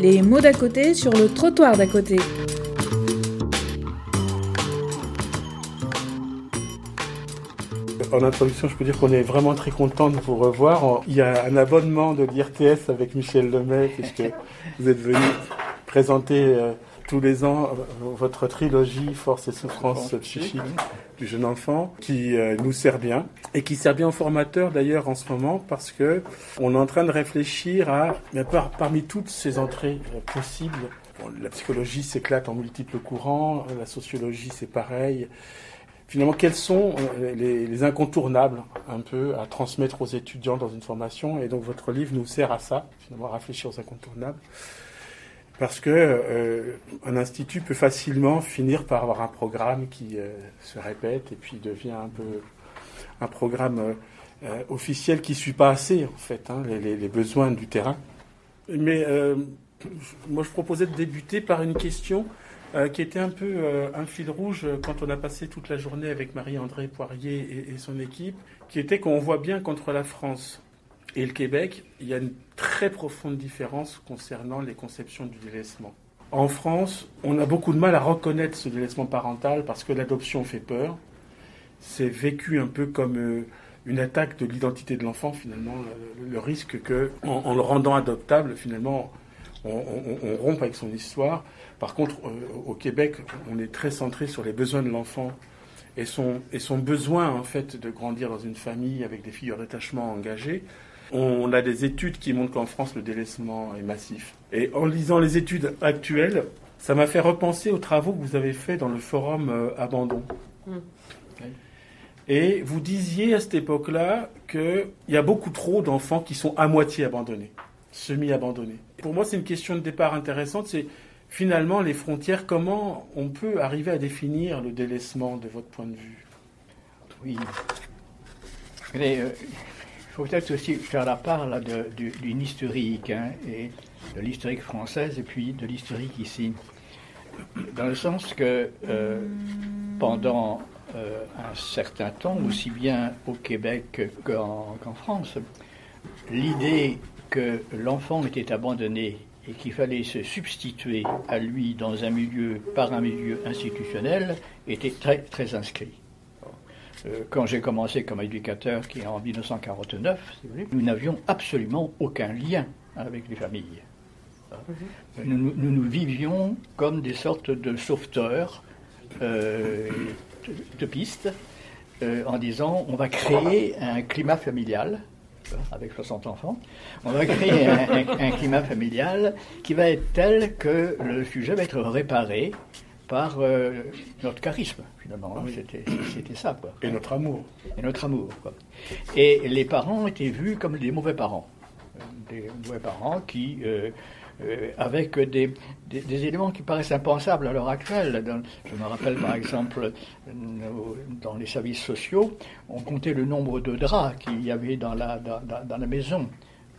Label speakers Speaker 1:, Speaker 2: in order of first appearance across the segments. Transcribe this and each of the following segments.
Speaker 1: Les mots d'à côté sur le trottoir d'à côté.
Speaker 2: En introduction, je peux dire qu'on est vraiment très content de vous revoir. Il y a un abonnement de l'IRTS avec Michel Lemay, puisque vous êtes venu présenter euh, tous les ans euh, votre trilogie Force et souffrance psychique. du jeune enfant, qui euh, nous sert bien. Et qui sert bien aux formateurs d'ailleurs en ce moment parce que on est en train de réfléchir à, parmi toutes ces entrées possibles, la psychologie s'éclate en multiples courants, la sociologie c'est pareil. Finalement, quels sont euh, les, incontournables un peu à transmettre aux étudiants dans une formation? Et donc, votre livre nous sert à ça, finalement, à réfléchir aux incontournables. Parce que euh, un institut peut facilement finir par avoir un programme qui euh, se répète et puis devient un peu un programme officiel qui suit pas assez en fait hein, les, besoins du terrain. Mais moi, je proposais de débuter par une question euh, qui était un peu euh, un fil rouge euh, quand on a passé toute la journée avec Marie-André Poirier et, son équipe, qui était qu'on voit bien qu'entre la France et le Québec, il y a une très profonde différence concernant les conceptions du délaissement. En France, on a beaucoup de mal à reconnaître ce délaissement parental parce que l'adoption fait peur. C'est vécu un peu comme une attaque de l'identité de l'enfant, finalement, le, risque que, en, le rendant adoptable, finalement, on, on rompe avec son histoire. Par contre, euh, au Québec, on est très centré sur les besoins de l'enfant et son, et son besoin en fait de grandir dans une famille avec des figures d'attachement engagées. On a des études qui montrent qu'en France, le délaissement est massif. Et en lisant les études actuelles, ça m'a fait repenser aux travaux que vous avez faits dans le forum euh, Abandon. Mm. Et vous disiez à cette époque-là qu'il y a beaucoup trop d'enfants qui sont à moitié abandonnés, semi-abandonnés. Pour moi, c'est une question de départ intéressante. C'est finalement, les frontières, comment on peut arriver à définir le délaissement de votre point de vue?
Speaker 3: Oui. Euh, il peut-être aussi faire la part d'une historique, hein, et de l'historique française et puis de l'historique ici. Dans le sens que euh, pendant euh, un certain temps, aussi bien au Québec qu'en France, l'idée que l'enfant était abandonné et qu'il fallait se substituer à lui dans un milieu, par un milieu institutionnel, était très, très inscrit. Euh, quand j'ai commencé comme éducateur, qui est en 1949, nous n'avions absolument aucun lien avec les familles. Nous, nous, vivions comme des sortes de sauveteurs euh, de, pistes, euh, en disant on va créer un climat familial avec 60 enfants, on va créer un, climat familial qui va être tel que le sujet va être réparé par euh, notre charisme, finalement. Hein. C'était ça, quoi.
Speaker 2: Et notre amour.
Speaker 3: Et notre amour, quoi. Et les parents étaient vus comme des mauvais parents. Des mauvais parents qui euh, euh, avec des, des, éléments qui paraissent impensables à l'heure actuelle. je me rappelle par exemple, dans les services sociaux, on comptait le nombre de draps qu'il y avait dans la, dans, dans, la maison.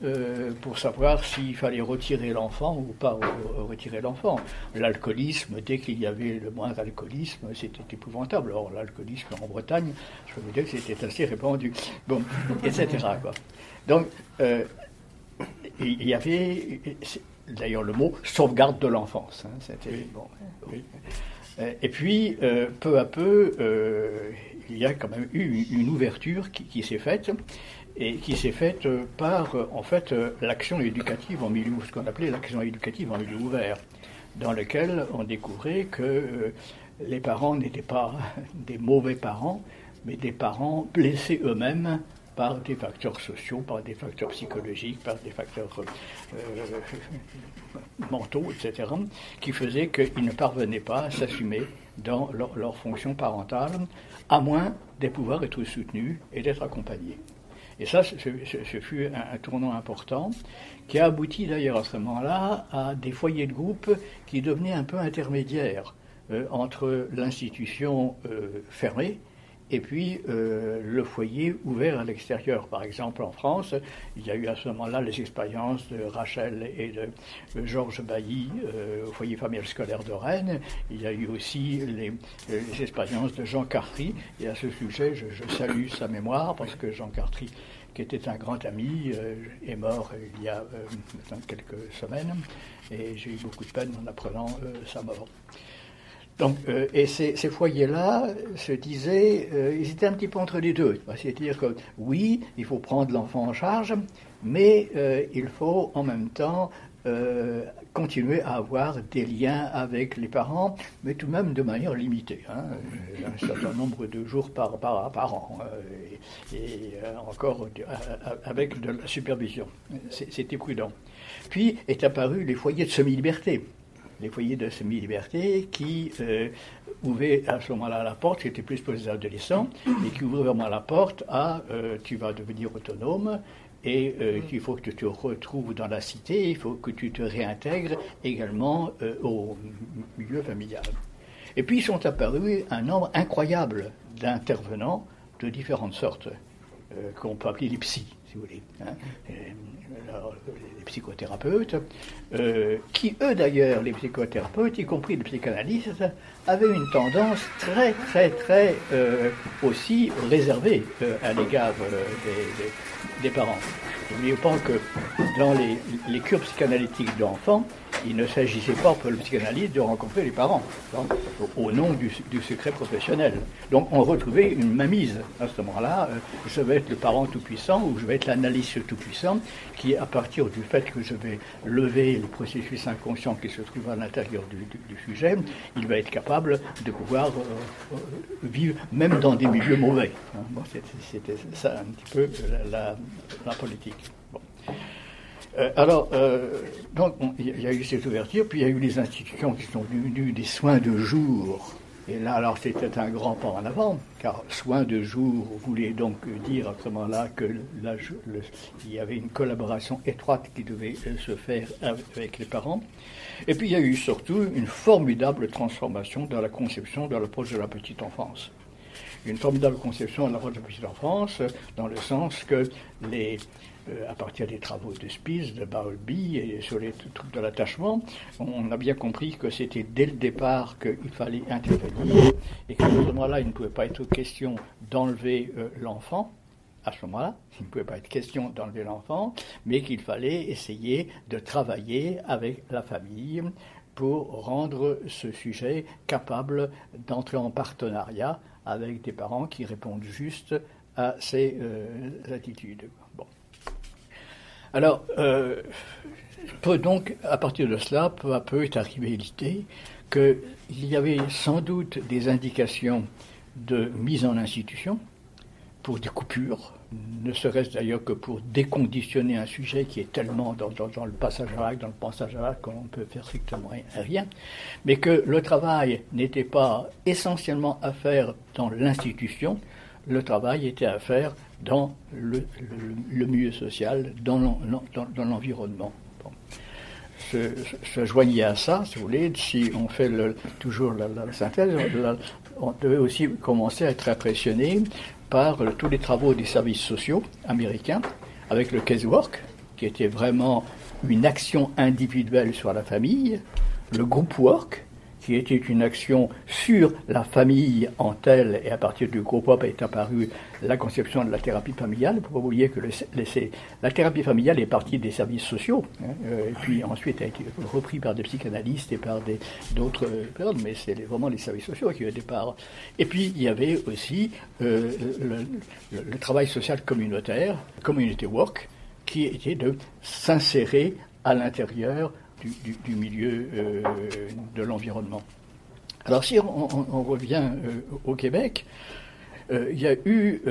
Speaker 3: Euh, pour savoir s'il fallait retirer l'enfant ou pas retirer l'enfant. L'alcoolisme, dès qu'il y avait le moindre alcoolisme, c'était épouvantable. Or, l'alcoolisme en Bretagne, je peux vous dire que c'était assez répandu. Bon, etc. Quoi. Donc, euh, il y avait d'ailleurs le mot sauvegarde de l'enfance. Hein, euh, et puis, euh, peu à peu, euh, il y a quand même eu une ouverture qui, s'est faite, et qui s'est faite par, en fait, l'action éducative en milieu, ce qu'on appelait l'action éducative en milieu ouvert, dans lequel on découvrait que les parents n'étaient pas des mauvais parents, mais des parents blessés eux-mêmes par des facteurs sociaux, par des facteurs psychologiques, par des facteurs euh, mentaux, etc., qui faisaient qu'ils ne parvenaient pas à s'assumer dans leur, fonction parentale, à moins de pouvoir être soutenus et d'être accompagnés. Et ça, ce, fut un, tournant important qui a abouti d'ailleurs à ce moment-là à des foyers de groupe qui devenaient un peu intermédiaires euh, entre l'institution euh, fermée et puis euh, le foyer ouvert à l'extérieur. Par exemple, en France, il y a eu à ce moment-là les expériences de Rachel et de, Georges Bailly euh, au foyer familial scolaire de Rennes. Il y a eu aussi les, expériences de Jean Cartry. Et à ce sujet, je, salue sa mémoire parce que Jean Cartry, qui était un grand ami, euh, est mort il y a quelques semaines. Et j'ai eu beaucoup de peine en apprenant sa mort. Donc, euh, et ces, foyers-là se disaient, euh, ils étaient un petit peu entre les deux. C'est-à-dire que oui, il faut prendre l'enfant en charge, mais euh, il faut en même temps continuer à avoir des liens avec les parents, mais tout de même de manière limitée. Hein. un certain nombre de jours par, an, et encore avec de la supervision. C'était prudent. Puis est apparu les foyers de semi-liberté les foyers de semi-liberté qui euh, ouvraient à ce moment-là la porte, c'était plus pour les adolescents, et qui ouvraient vraiment la porte à euh, tu vas devenir autonome et euh, qu'il faut que tu te retrouves dans la cité, il faut que tu te réintègres également au milieu familial. Et puis sont apparus un nombre incroyable d'intervenants de différentes sortes, qu'on peut appeler les psys, si vous voulez. Hein les psychothérapeutes, euh, qui eux d'ailleurs, les psychothérapeutes, y compris les psychanalystes, avaient une tendance très très très euh, aussi réservée euh, à l'égard des, parents. N'oubliez pas que dans les, les cures psychanalytiques d'enfants, il ne s'agissait pas pour le psychanalyste de rencontrer les parents, au nom du, secret professionnel. Donc on retrouvait une mamise à ce moment-là. Euh, je vais être le parent tout-puissant ou je vais être l'analyste tout-puissant qui, à partir du fait que je vais lever le processus inconscient qui se trouve à l'intérieur du, sujet, il va être capable de pouvoir euh, euh, vivre même dans des milieux mauvais. C'était ça un petit peu la, politique. Euh, alors, euh, donc, il y a eu cette ouverture, puis il y a eu les institutions qui sont venues des soins de jour. Et là, alors, c'était un grand pas en avant, car soins de jour voulait donc dire à ce moment-là que il y avait une collaboration étroite qui devait euh, se faire avec les parents. Et puis, il y a eu surtout une formidable transformation dans la conception de l'approche de la petite enfance une formidable conception de la petite enfance, dans le sens que les, à partir des travaux de Spies, de Bowlby et sur les trucs de l'attachement, on a bien compris que c'était dès le départ qu'il fallait intervenir et qu'à ce moment-là, il ne pouvait pas être question d'enlever euh, l'enfant. À ce moment-là, il ne pouvait pas être question d'enlever l'enfant, mais qu'il fallait essayer de travailler avec la famille pour rendre ce sujet capable d'entrer en partenariat avec des parents qui répondent juste à ces euh, attitudes. Alors, euh, peut donc, à partir de cela, peu à peu est arrivée l'idée qu'il y avait sans doute des indications de mise en institution pour des coupures, ne serait-ce d'ailleurs que pour déconditionner un sujet qui est tellement dans, le passage à l'acte, dans le passage à l'acte, qu'on peut faire strictement rien, mais que le travail n'était pas essentiellement à faire dans l'institution, le travail était à faire dans le, milieu social, dans l'environnement. Se, joignait à ça, si vous voulez, si on fait toujours la, synthèse, on devait aussi commencer à être impressionné par tous les travaux des services sociaux américains, avec le casework, qui était vraiment une action individuelle sur la famille, le group work, qui était une action sur la famille en telle, et à partir du groupe up est apparue la conception de la thérapie familiale. Il ne faut pas oublier que la thérapie familiale est partie des services sociaux, hein, euh, et puis ensuite a été repris par des psychanalystes et par d'autres personnes, mais c'est vraiment les services sociaux qui au départ. Et puis il y avait aussi euh, le travail social communautaire, community work, qui était de s'insérer à l'intérieur du, milieu euh, de l'environnement. Alors si on, revient euh, au Québec, euh, il y a eu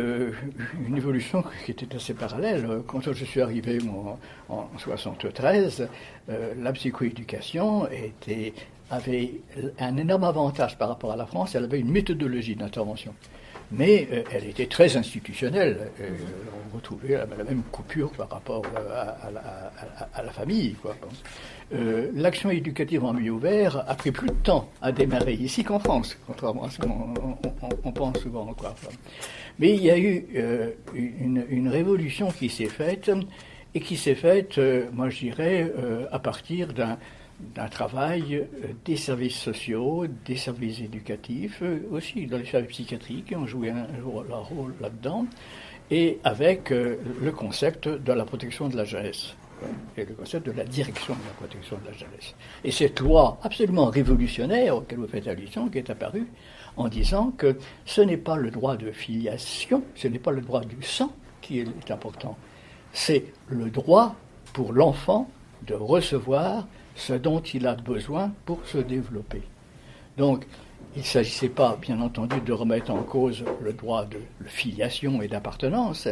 Speaker 3: une évolution qui était assez parallèle. Quand je suis arrivé en, en 73, la psychoéducation avait un énorme avantage par rapport à la France. Elle avait une méthodologie d'intervention mais euh, elle était très institutionnelle. on retrouvait la, même coupure par rapport à, la, famille. L'action éducative en milieu ouvert a pris plus de temps à démarrer ici qu'en France, contrairement à ce qu'on pense souvent. Quoi. Mais il y a eu une, révolution qui s'est faite, et qui s'est faite, moi je dirais, à partir d'un d'un travail euh, des services sociaux, des services éducatifs, euh, aussi dans les services psychiatriques qui ont joué un, rôle là-dedans, et avec euh, le concept de la protection de la jeunesse et le concept de la direction de la protection de la jeunesse. Et cette loi absolument révolutionnaire auquel vous faites allusion, qui est apparue en disant que ce n'est pas le droit de filiation, ce n'est pas le droit du sang qui est important, c'est le droit pour l'enfant de recevoir ce dont il a besoin pour se développer. Donc, il ne s'agissait pas, bien entendu, de remettre en cause le droit de filiation et d'appartenance,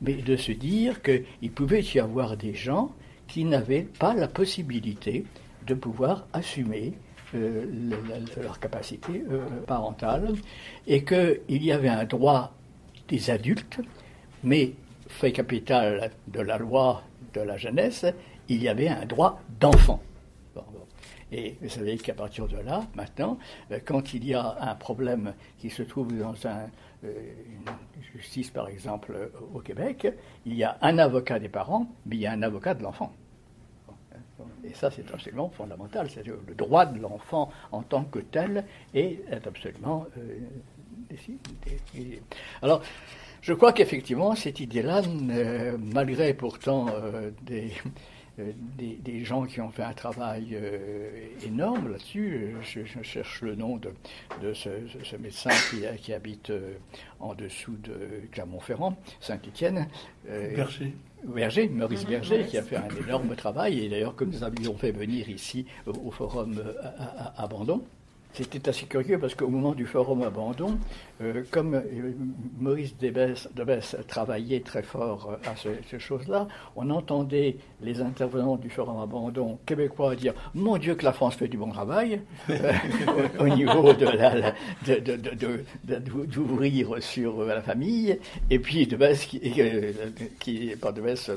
Speaker 3: mais de se dire qu'il pouvait y avoir des gens qui n'avaient pas la possibilité de pouvoir assumer euh, leur capacité euh, parentale et qu'il y avait un droit des adultes, mais fait capital de la loi de la jeunesse, il y avait un droit d'enfant. Et vous savez qu'à partir de là, maintenant, euh, quand il y a un problème qui se trouve dans euh, une justice, par exemple, euh, au Québec, il y a un avocat des parents, mais il y a un avocat de l'enfant. Et ça, c'est absolument fondamental. C'est le droit de l'enfant en tant que tel est absolument décidé. Alors, je crois qu'effectivement, cette idée-là, malgré pourtant des, euh, des, gens qui ont fait un travail euh, énorme là-dessus. Je, cherche le nom de, ce, médecin qui, habite euh, en dessous de Clermont-Ferrand, Saint-Étienne.
Speaker 2: Berger.
Speaker 3: Berger, Maurice Berger, qui a fait un énorme travail, et d'ailleurs que nous avions fait venir ici au, forum à, Abandon. C'était assez curieux parce qu'au moment du forum Abandon, euh, comme euh, Maurice Debès, travaillait très fort euh, à ces, choses-là, on entendait les intervenants du Forum Abandon québécois dire Mon Dieu, que la France fait du bon travail au niveau de la, d'ouvrir sur la famille, et puis Debès, qui, qui pas Debès,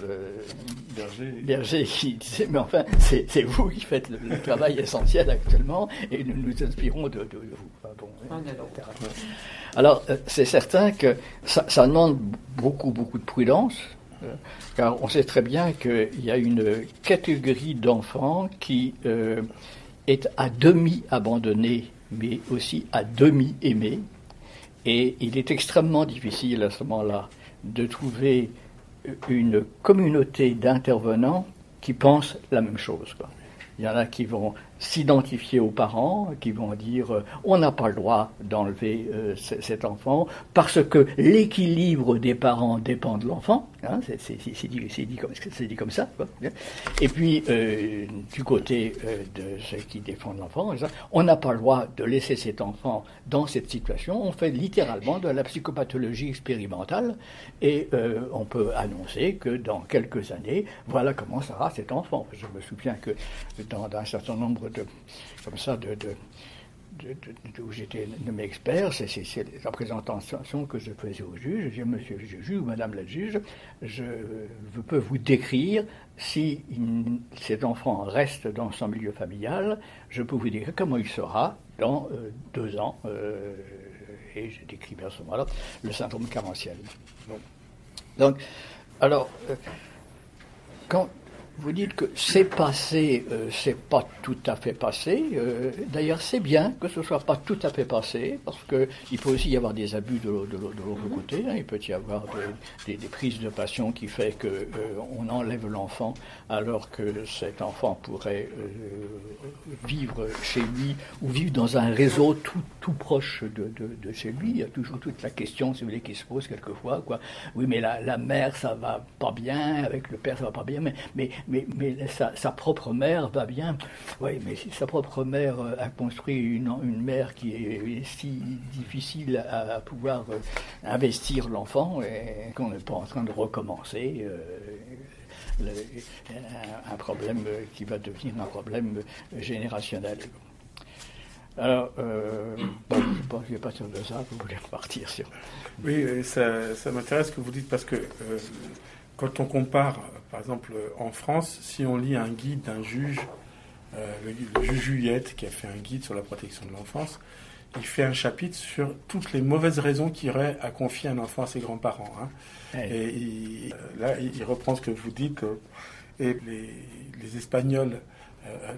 Speaker 3: Berger. Berger, qui disait Mais enfin, c'est vous qui faites le, travail essentiel actuellement, et nous nous de, vous. bon, alors, euh, c'est certain que ça, demande beaucoup, beaucoup de prudence, euh, car on sait très bien qu'il y a une catégorie d'enfants qui euh, est à demi abandonnée, mais aussi à demi aimée. Et il est extrêmement difficile à ce moment-là de trouver une communauté d'intervenants qui pensent la même chose. Il y en a qui vont s'identifier aux parents, qui vont dire euh, on n'a pas le droit d'enlever euh, cet enfant parce que l'équilibre des parents dépend de l'enfant. Hein, c'est dit, dit, comme, ça. Et puis, euh, du côté de ceux qui défendent l'enfant, on n'a pas le droit de laisser cet enfant dans cette situation. On fait littéralement de la psychopathologie expérimentale et on peut annoncer que dans quelques années, voilà comment sera cet enfant. Je me souviens que dans un certain nombre de, comme ça, de, de, où j'étais nommé expert, c'est la présentation que je faisais au juge. Je dis, monsieur le juge ou madame la juge, je, peux vous décrire si cet enfant reste dans son milieu familial, je peux vous décrire comment il sera dans euh, deux ans. Euh, et je décris bien ce moment-là le syndrome carentiel. Donc, alors, euh, quand vous dites que c'est passé, euh, c'est pas tout à fait passé. Euh, d'ailleurs, c'est bien que ce soit pas tout à fait passé, parce qu'il peut aussi y avoir des abus de, l'autre côté. Hein. Il peut y avoir des, prises de passion qui fait que euh, on enlève l'enfant alors que cet enfant pourrait vivre chez lui ou vivre dans un réseau tout, tout proche de, de, chez lui. Il y a toujours toute la question, si vous voulez, qui se pose quelquefois. Quoi. Oui, mais la, la mère, ça va pas bien, avec le père, ça va pas bien, mais, mais mais, sa, propre mère va bien. Oui, mais sa propre mère euh, a construit une, mère qui est si difficile à, pouvoir euh, investir l'enfant, qu'on n'est pas en train de recommencer. Euh, un problème qui va devenir un problème générationnel. Alors, euh, bon, je ne vais pas sûr de ça, vous voulez repartir sur.
Speaker 2: Oui, ça, m'intéresse ce que vous dites parce que euh, quand on compare, par exemple, en France, si on lit un guide d'un juge, euh, le, juge Juliette, qui a fait un guide sur la protection de l'enfance, il fait un chapitre sur toutes les mauvaises raisons qui auraient à confier un enfant à ses grands-parents. Hein. Et là, il reprend ce que vous dites. et les, les Espagnols,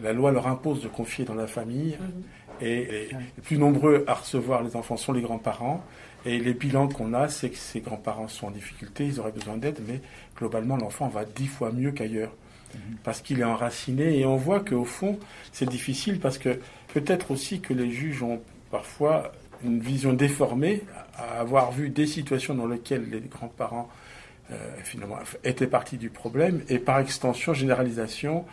Speaker 2: la loi leur impose de confier dans la famille. Mhm. Et, les plus nombreux à recevoir les enfants sont les grands-parents. Et les bilans qu'on a, c'est que ces grands-parents sont en difficulté, ils auraient besoin d'aide, mais globalement, l'enfant va dix fois mieux qu'ailleurs. Mhm. Parce qu'il est enraciné. Et on voit qu'au fond, c'est difficile parce que peut-être aussi que les juges ont parfois une vision déformée à avoir vu des situations dans lesquelles les grands-parents euh, finalement étaient partie du problème et par extension, généralisation,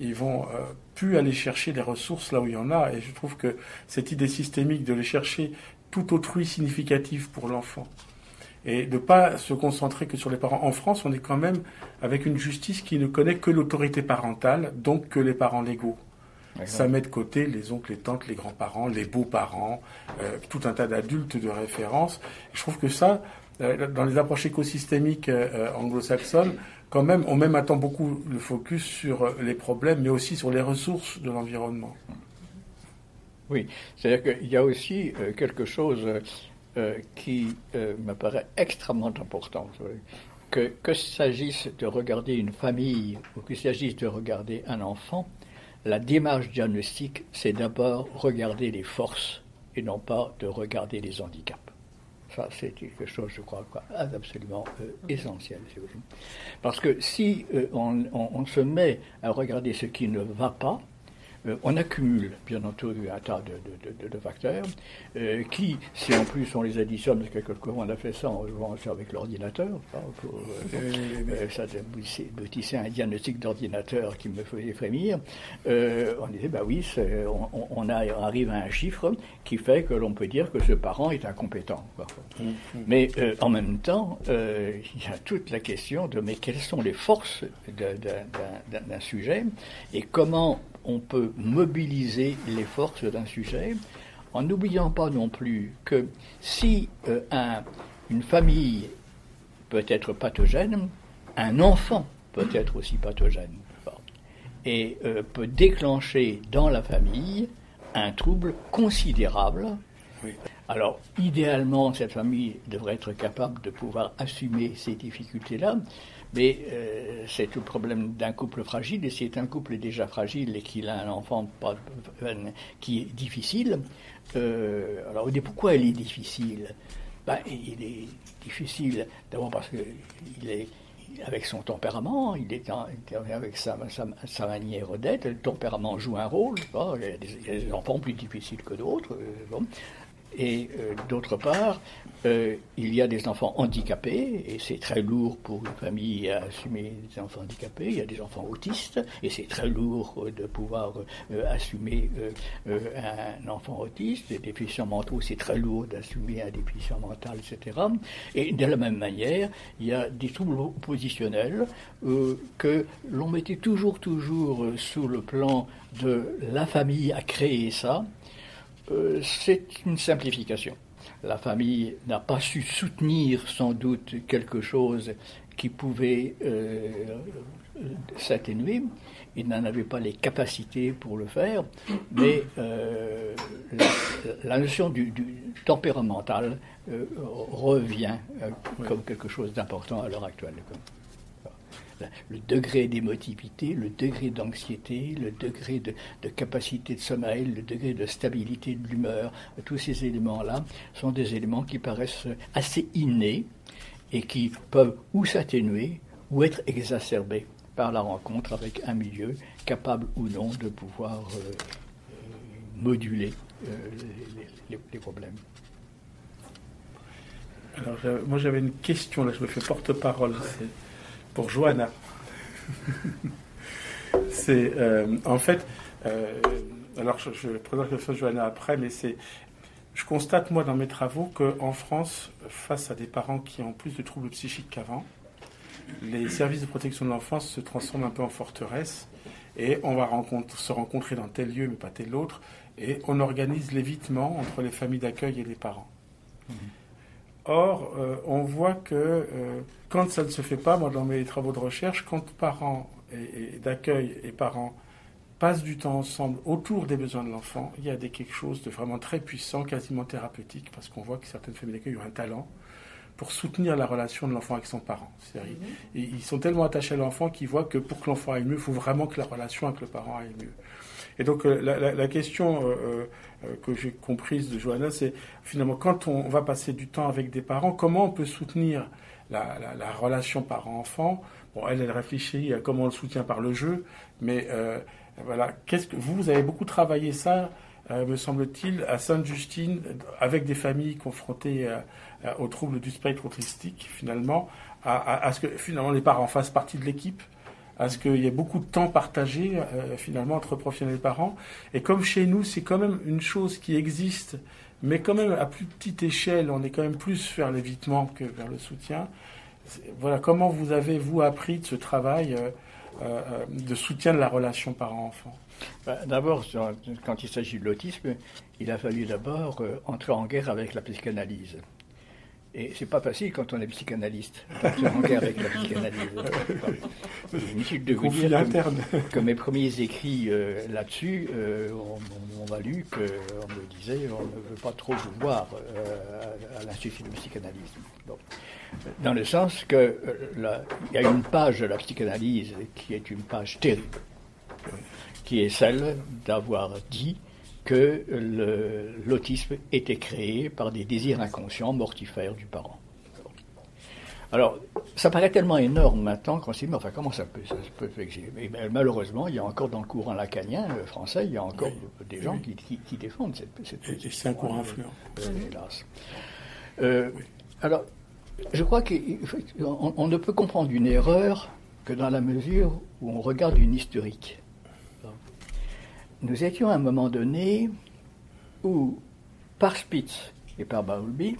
Speaker 2: ils vont euh, plus aller chercher des ressources là où il y en a. Et je trouve que cette idée systémique de les chercher tout autrui significatif pour l'enfant et de ne pas se concentrer que sur les parents. En France, on est quand même avec une justice qui ne connaît que l'autorité parentale, donc que les parents légaux. Ça met de côté les oncles, les tantes, les grands-parents, les beaux-parents, euh, tout un tas d'adultes de référence. Je trouve que ça, euh, dans les approches écosystémiques anglo-saxonnes, quand même, on met maintenant beaucoup le focus sur euh, les problèmes, mais aussi sur les ressources de l'environnement.
Speaker 3: Oui, c'est-à-dire qu'il y a aussi euh, quelque chose euh, qui me paraît extrêmement important. Que, que s'agisse de regarder une famille ou qu'il s'agisse de regarder un enfant, la démarche diagnostique, c'est d'abord regarder les forces et non pas de regarder les handicaps. Ça, c'est quelque chose, je crois, absolument euh, essentiel. Parce que si euh, on, se met à regarder ce qui ne va pas, euh, on accumule, bien entendu, un tas de, facteurs euh, qui, si en plus on les additionne, parce que quelquefois on a fait ça en jouant avec l'ordinateur, euh, ça aboutissait un diagnostic d'ordinateur qui me faisait frémir, on disait, bah oui, on, arrive à un chiffre qui fait que l'on peut dire que ce parent est incompétent. Mm-hmm. Mais en même temps, il y a toute la question de mais quelles sont les forces d'un sujet et comment on peut mobiliser les forces d'un sujet en n'oubliant pas non plus que si euh, une famille peut être pathogène, un enfant peut être aussi pathogène. Et euh, peut déclencher dans la famille un trouble considérable. Alors, idéalement, cette famille devrait être capable de pouvoir assumer ces difficultés-là, mais euh, c'est tout le problème d'un couple fragile. Et si un couple est déjà fragile et qu'il a un enfant qui est difficile, euh, alors on dit pourquoi il est difficile? Ben, Il est difficile d'abord parce qu'il est avec son tempérament, il est avec sa, manière d'être, le tempérament joue un rôle. il, y a des, enfants plus difficiles que d'autres. Euh, et euh, d'autre part, euh, il y a des enfants handicapés, et c'est très lourd pour une famille à assumer des enfants handicapés. Il y a des enfants autistes, et c'est très lourd de pouvoir euh, assumer un enfant autiste. Les déficients mentaux, c'est très lourd d'assumer un déficient mental, etc. Et de la même manière, il y a des troubles oppositionnels que l'on mettait toujours, toujours sous le plan de la famille à créer ça, euh, c'est une simplification. La famille n'a pas su soutenir sans doute quelque chose qui pouvait euh, s'atténuer. Il n'en avait pas les capacités pour le faire, mais euh, la, notion du, tempéramental revient comme quelque chose d'important à l'heure actuelle le degré d'émotivité, le degré d'anxiété, le degré de, capacité de sommeil, le degré de stabilité de l'humeur, tous ces éléments-là sont des éléments qui paraissent assez innés et qui peuvent ou s'atténuer ou être exacerbés par la rencontre avec un milieu capable ou non de pouvoir euh, euh, moduler euh, les, problèmes.
Speaker 2: Alors, moi j'avais une question, là je me fais porte-parole pour Johanna. c'est euh, en fait, euh, alors je, je présente la chose Johanna après, mais c'est, je constate moi dans mes travaux qu'en France, face à des parents qui ont plus de troubles psychiques qu'avant, les services de protection de l'enfance se transforment un peu en forteresse et on va se rencontrer dans tel lieu mais pas tel autre, et on organise l'évitement entre les familles d'accueil et les parents. Mhm. Or, euh, on voit que euh, quand ça ne se fait pas, moi dans mes travaux de recherche, quand parents d'accueil et parents passent du temps ensemble autour des besoins de l'enfant, il y a des, quelque chose de vraiment très puissant, quasiment thérapeutique, parce qu'on voit que certaines familles d'accueil ont un talent pour soutenir la relation de l'enfant avec son parent. Mhm. Ils sont tellement attachés à l'enfant qu'ils voient que pour que l'enfant aille mieux, il faut vraiment que la relation avec le parent aille mieux. Et donc euh, la, question euh, euh, que j'ai comprise de Johanna, c'est finalement quand on va passer du temps avec des parents, comment on peut soutenir la, relation parent-enfant? Bon, elle, elle réfléchit à comment on le soutient par le jeu, mais voilà, qu'est-ce que vous, vous avez beaucoup travaillé ça, me semble-t-il, à Sainte-Justine, avec des familles confrontées aux troubles du spectre autistique, finalement, à, à, ce que finalement les parents fassent partie de l'équipe à ce qu'il y ait beaucoup de temps partagé euh, finalement entre professionnels et parents. Et comme chez nous, c'est quand même une chose qui existe, mais quand même à plus petite échelle, on est quand même plus vers l'évitement que vers le soutien. Voilà, comment vous avez, vous, appris de ce travail euh, euh, de soutien de la relation parent-enfant?
Speaker 3: Bah, D'abord, quand il s'agit de l'autisme, il a fallu d'abord entrer en guerre avec la psychanalyse. Et c'est pas facile quand on est psychanalyste, en guerre avec la psychanalyse.
Speaker 2: Inutile de vous dire
Speaker 3: que, mes premiers écrits euh, là-dessus euh, ont, valu qu'on me disait on ne veut pas trop vous voir euh, à, l'Institut de psychanalyse. Dans le sens qu'il y a une page de la psychanalyse qui est une page terrible, qui est celle d'avoir dit que l'autisme était créé par des désirs inconscients mortifères du parent. Alors, ça paraît tellement énorme maintenant qu'on s'est dit, mais enfin, comment ça peut, ça peut exister? Mais, Malheureusement, il y a encore dans le courant lacanien euh, français, il y a encore des gens qui, qui, défendent cette,
Speaker 2: cette C'est un courant influent.
Speaker 3: Euh, hélas. Euh, alors, je crois qu'on on ne peut comprendre une erreur que dans la mesure où on regarde une historique nous étions à un moment donné où, par Spitz et par Bowlby,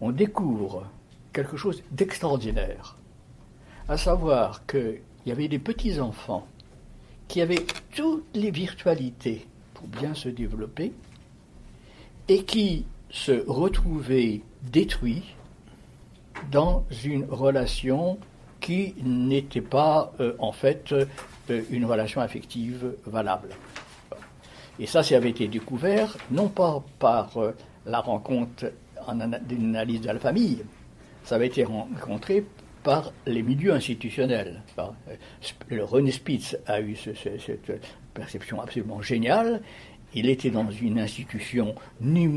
Speaker 3: on découvre quelque chose d'extraordinaire, à savoir qu'il y avait des petits-enfants qui avaient toutes les virtualités pour bien se développer et qui se retrouvaient détruits dans une relation qui n'était pas euh, en fait euh, une relation affective valable. Et ça, ça avait été découvert non pas par euh, la rencontre d'une analyse de la famille, ça avait été rencontré par les milieux institutionnels. Euh, le René Spitz a eu cette perception absolument géniale. Il était dans une institution ni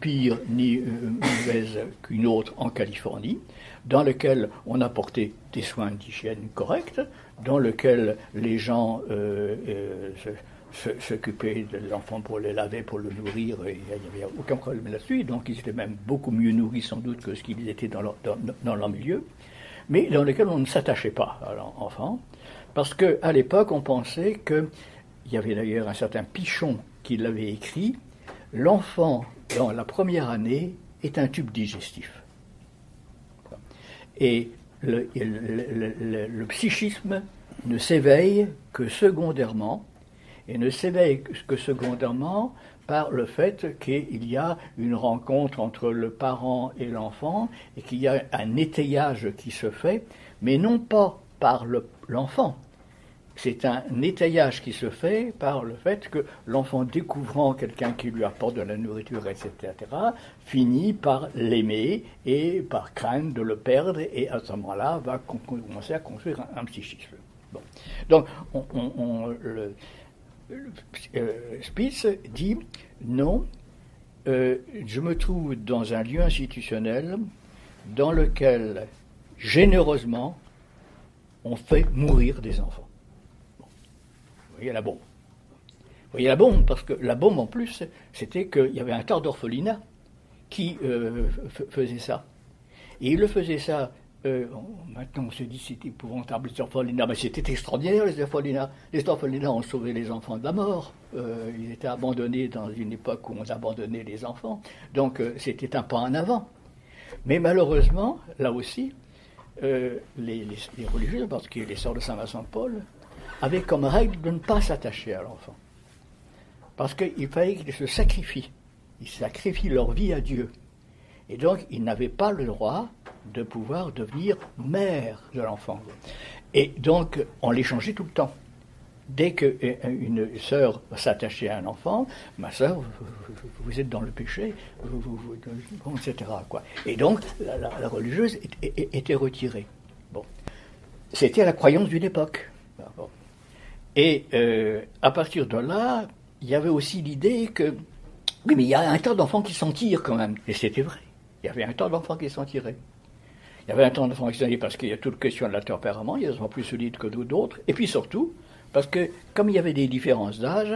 Speaker 3: pire ni euh, mauvaise qu'une autre en Californie, dans laquelle on apportait des soins d'hygiène corrects, dans lequel les gens s'occuper de l'enfant pour le laver, pour le nourrir, il n'y avait aucun problème là-dessus. Donc ils étaient même beaucoup mieux nourris sans doute que ce qu'ils étaient dans leur, dans, leur, milieu, mais dans lequel on ne s'attachait pas à l'enfant, parce qu'à l'époque on pensait qu'il y avait d'ailleurs un certain Pichon qui l'avait écrit, l'enfant dans la première année est un tube digestif. Et le psychisme ne s'éveille que secondairement et ne s'éveille que secondairement par le fait qu'il y a une rencontre entre le parent et l'enfant et qu'il y a un étayage qui se fait, mais non pas par l'enfant. c'est un étayage qui se fait par le fait que l'enfant, découvrant quelqu'un qui lui apporte de la nourriture, etc., finit par l'aimer et par craindre de le perdre, et à ce moment-là va commencer à construire un, psychisme. Donc, on, le, euh, Spitz dit non, euh, je me trouve dans un lieu institutionnel dans lequel, généreusement, on fait mourir des enfants. Vous voyez la bombe. Vous voyez la bombe, parce que la bombe en plus, c'était qu'il y avait un tas d'orphelinats qui euh, faisait ça. Et il le faisait ça euh, maintenant, on se dit c'est épouvantable les orphelinats, mais c'était extraordinaire les orphelinats. Les orphelinats ont sauvé les enfants de la mort. Euh, ils étaient abandonnés dans une époque où on abandonnait les enfants. Donc euh, c'était un pas en avant. Mais malheureusement, là aussi, les, religieux, parce que les sœurs de Saint-Vincent de Paul, avaient comme règle de ne pas s'attacher à l'enfant. Parce qu'il fallait qu'ils se sacrifient. Ils sacrifient leur vie à Dieu. Et donc, ils n'avaient pas le droit de pouvoir devenir mère de l'enfant. Et donc, on les changeait tout le temps. Dès qu'une sœur s'attachait à un enfant, ma sœur, vous, êtes dans le péché, etc. Quoi. Et donc, la, religieuse était retirée. Bon. C'était la croyance d'une époque. Et euh, à partir de là, il y avait aussi l'idée que, oui, mais il y a un tas d'enfants qui s'en tirent quand même. Et c'était vrai. Il y avait un tas d'enfants qui s'en tiraient. Il y avait un qui s'en tiraient parce qu'il y a toute question de la tempérament, il y a des enfants plus solides que d'autres. Et puis surtout, parce que comme il y avait des différences d'âge,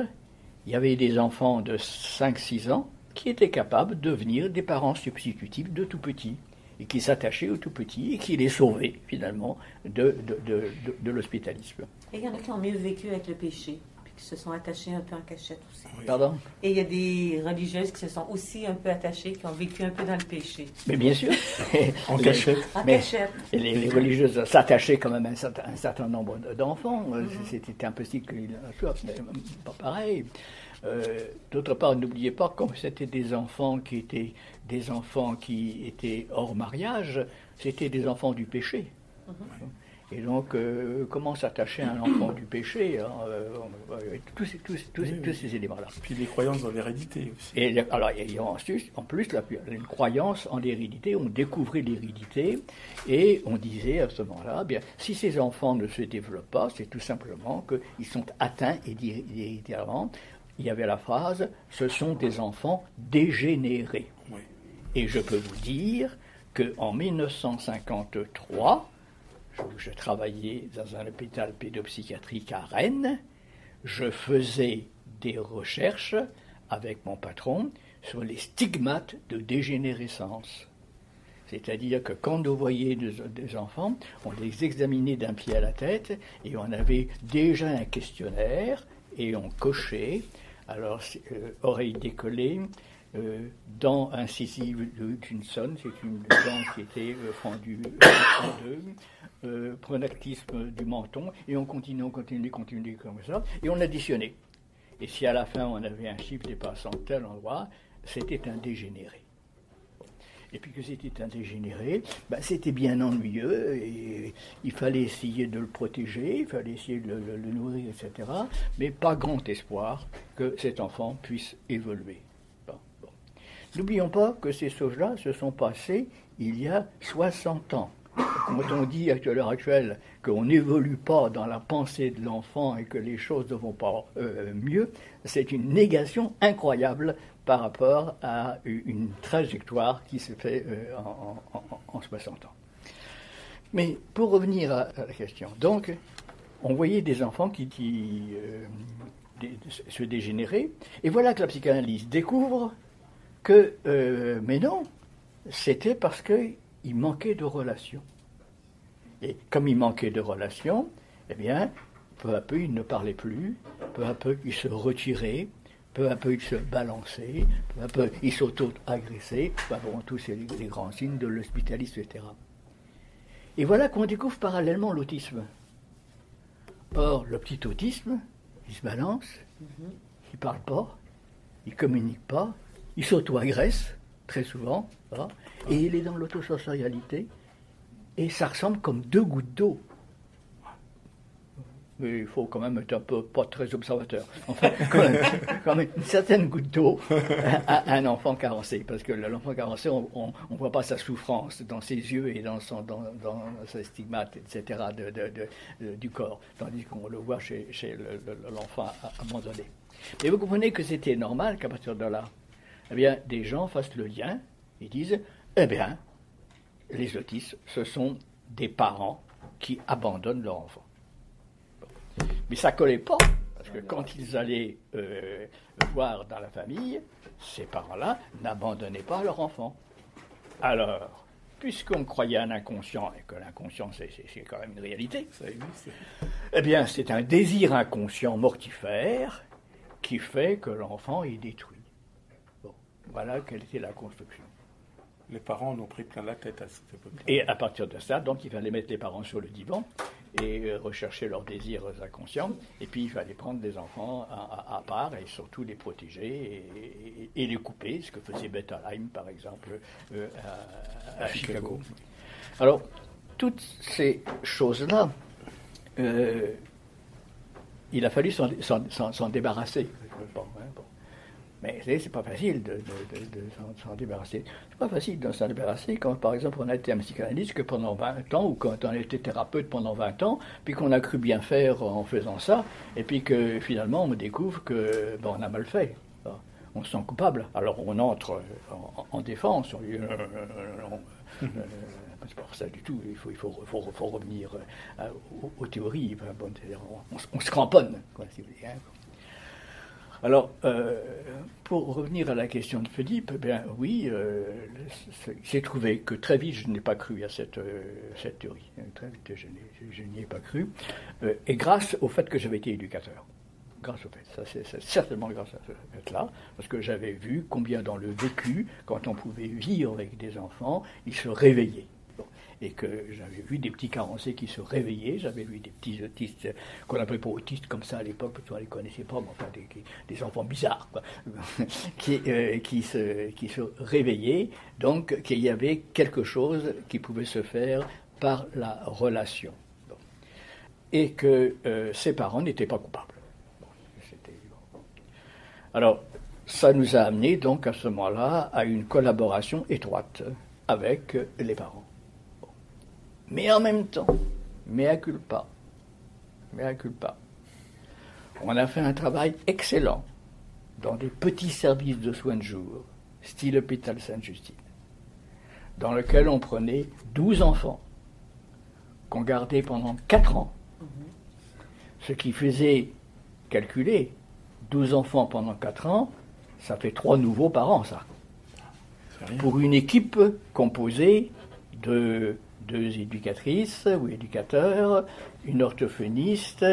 Speaker 3: il y avait des enfants de 5-6 ans qui étaient capables de devenir des parents substitutifs de tout petits et qui s'attachaient aux tout petits et qui les sauvaient finalement de, de, de l'hospitalisme.
Speaker 4: Et il y en a qui ont mieux vécu avec le péché qui se sont attachés un peu en cachette aussi.
Speaker 3: Pardon?
Speaker 4: Et il y a des religieuses qui se sont aussi un peu attachées, qui ont vécu un peu dans le péché.
Speaker 3: Mais bien sûr.
Speaker 2: en cachette.
Speaker 4: En cachette.
Speaker 3: Les, les, religieuses s'attachaient quand même à un certain, un certain nombre d'enfants. Mhm. C'était impossible qu'il soit pas pareil. Euh, d'autre part, n'oubliez pas, comme c'était des enfants qui étaient des enfants qui étaient hors mariage, c'était des enfants du péché. Mhm. Et donc, euh, comment s'attacher à un enfant du péché hein, euh, tous, ces, éléments-là.
Speaker 2: Puis les croyances dans l'hérédité aussi.
Speaker 3: Et alors, il y a en plus, une croyance en l'hérédité. On découvrait l'hérédité et on disait à ce moment-là, bien, si ces enfants ne se développent pas, c'est tout simplement qu'ils sont atteints héréditairement. Il y avait la phrase, ce sont des enfants dégénérés. Et je peux vous dire qu'en 1953, je travaillais dans un hôpital pédopsychiatrique à Rennes. Je faisais des recherches avec mon patron sur les stigmates de dégénérescence. C'est-à-dire que quand nous voyions des, enfants, on les examinait d'un pied à la tête et on avait déjà un questionnaire et on cochait, alors euh, oreille décollée, euh, dent incisive de Hutchinson, c'est une dent qui était euh, fendue en deux, euh, pronactisme du menton, et on continue, on continue, on continue comme ça, et on additionnait. Et si à la fin on avait un chiffre dépassant tel endroit, c'était un dégénéré. Et puis que c'était un dégénéré, ben, c'était bien ennuyeux, et il fallait essayer de le protéger, il fallait essayer de le nourrir, etc. Mais pas grand espoir que cet enfant puisse évoluer. N'oublions pas que ces choses-là se sont passées il y a 60 ans. Quand on dit à l'heure actuelle qu'on n'évolue pas dans la pensée de l'enfant et que les choses ne vont pas euh, mieux, c'est une négation incroyable par rapport à une trajectoire qui se fait euh, en, 60 ans. Mais pour revenir à, la question, on voyait des enfants qui, euh, se dégénéraient, et voilà que la psychanalyse découvre que, mais non, c'était parce que il manquait de relations. Et comme il manquait de relations, eh bien, peu à peu, il ne parlait plus, peu à peu, il se retirait, peu à peu, il se balançait, peu à peu, il s'auto-agressait, bon, tous les, les grands signes de l'hospitalisme, etc. Et voilà qu'on découvre parallèlement l'autisme. Or, le petit autisme, il se balance, il ne parle pas, il communique pas, il s'auto-agresse, très souvent, et il est dans l'autosensorialité, et ça ressemble comme deux gouttes d'eau. Mais il faut quand même être un peu pas très observateur. Enfin, quand même, une certaine goutte d'eau à, un enfant carencé, parce que l'enfant carencé, on ne voit pas sa souffrance dans ses yeux et dans, son, dans, dans ses stigmates, etc., de, du corps, tandis qu'on le voit chez, chez l'enfant abandonné. Mais vous comprenez que c'était normal qu'à partir de là, eh bien, des gens fassent le lien et disent, eh bien, les autistes, ce sont des parents qui abandonnent leur enfant. Mais ça ne collait pas, parce que quand ils allaient euh, voir dans la famille, ces parents-là n'abandonnaient pas leur enfant. Alors, puisqu'on croyait à un inconscient, et que l'inconscient c'est quand même une réalité, eh bien c'est un désir inconscient mortifère qui fait que l'enfant est détruit. Bon, voilà quelle était la construction
Speaker 2: les parents en ont pris plein la tête à cette époque.
Speaker 3: Et à partir de ça, donc, il fallait mettre les parents sur le divan et euh, rechercher leurs désirs inconscients. Et puis il fallait prendre des enfants à, part et surtout les protéger et, les couper, ce que faisait Bettelheim par exemple euh, à, Chicago. Alors, toutes ces choses-là, euh, il a fallu s'en débarrasser. Bon, hein, mais c'est pas facile de, s'en débarrasser. C'est pas facile de s'en débarrasser quand, par exemple, on a été un psychanalyste que pendant 20 ans, ou quand on a été thérapeute pendant 20 ans, puis qu'on a cru bien faire en faisant ça, et puis que finalement on découvre que ben, on a mal fait. On se sent coupable. Alors on entre en, défense. On dit, euh, euh, c'est pas ça du tout. Il faut, il faut, faut, revenir euh, aux, théories. on, se cramponne, quoi, si vous voulez. Hein. Alors, euh, pour revenir à la question de Philippe, eh oui, euh, j'ai trouvé que très vite je n'ai pas cru à cette, euh, théorie. Très vite je n'y ai pas cru. et grâce au fait que j'avais été éducateur. Grâce au fait, ça c'est certainement grâce à ce fait-là, parce que j'avais vu combien dans le vécu, quand on pouvait vivre avec des enfants, ils se réveillaient et que j'avais vu des petits carencés qui se réveillaient, j'avais vu des petits autistes, qu'on n'appelait pas autistes comme ça à l'époque, qu'on ne les connaissait pas, mais enfin des, enfants bizarres, quoi, qui, euh, qui se réveillaient, donc qu'il y avait quelque chose qui pouvait se faire par la relation. Et que euh, ses parents n'étaient pas coupables. Alors, ça nous a amené donc à ce moment-là à une collaboration étroite avec les parents. Mais en même temps, mea culpa, mea culpa, on a fait un travail excellent dans des petits services de soins de jour, style hôpital Sainte-Justine, dans lequel on prenait 12 enfants qu'on gardait pendant 4 ans, ce qui faisait calculer 12 enfants pendant 4 ans, ça fait 3 nouveaux par an, ça. Pour une équipe composée de deux éducatrices ou éducateurs, une orthophoniste,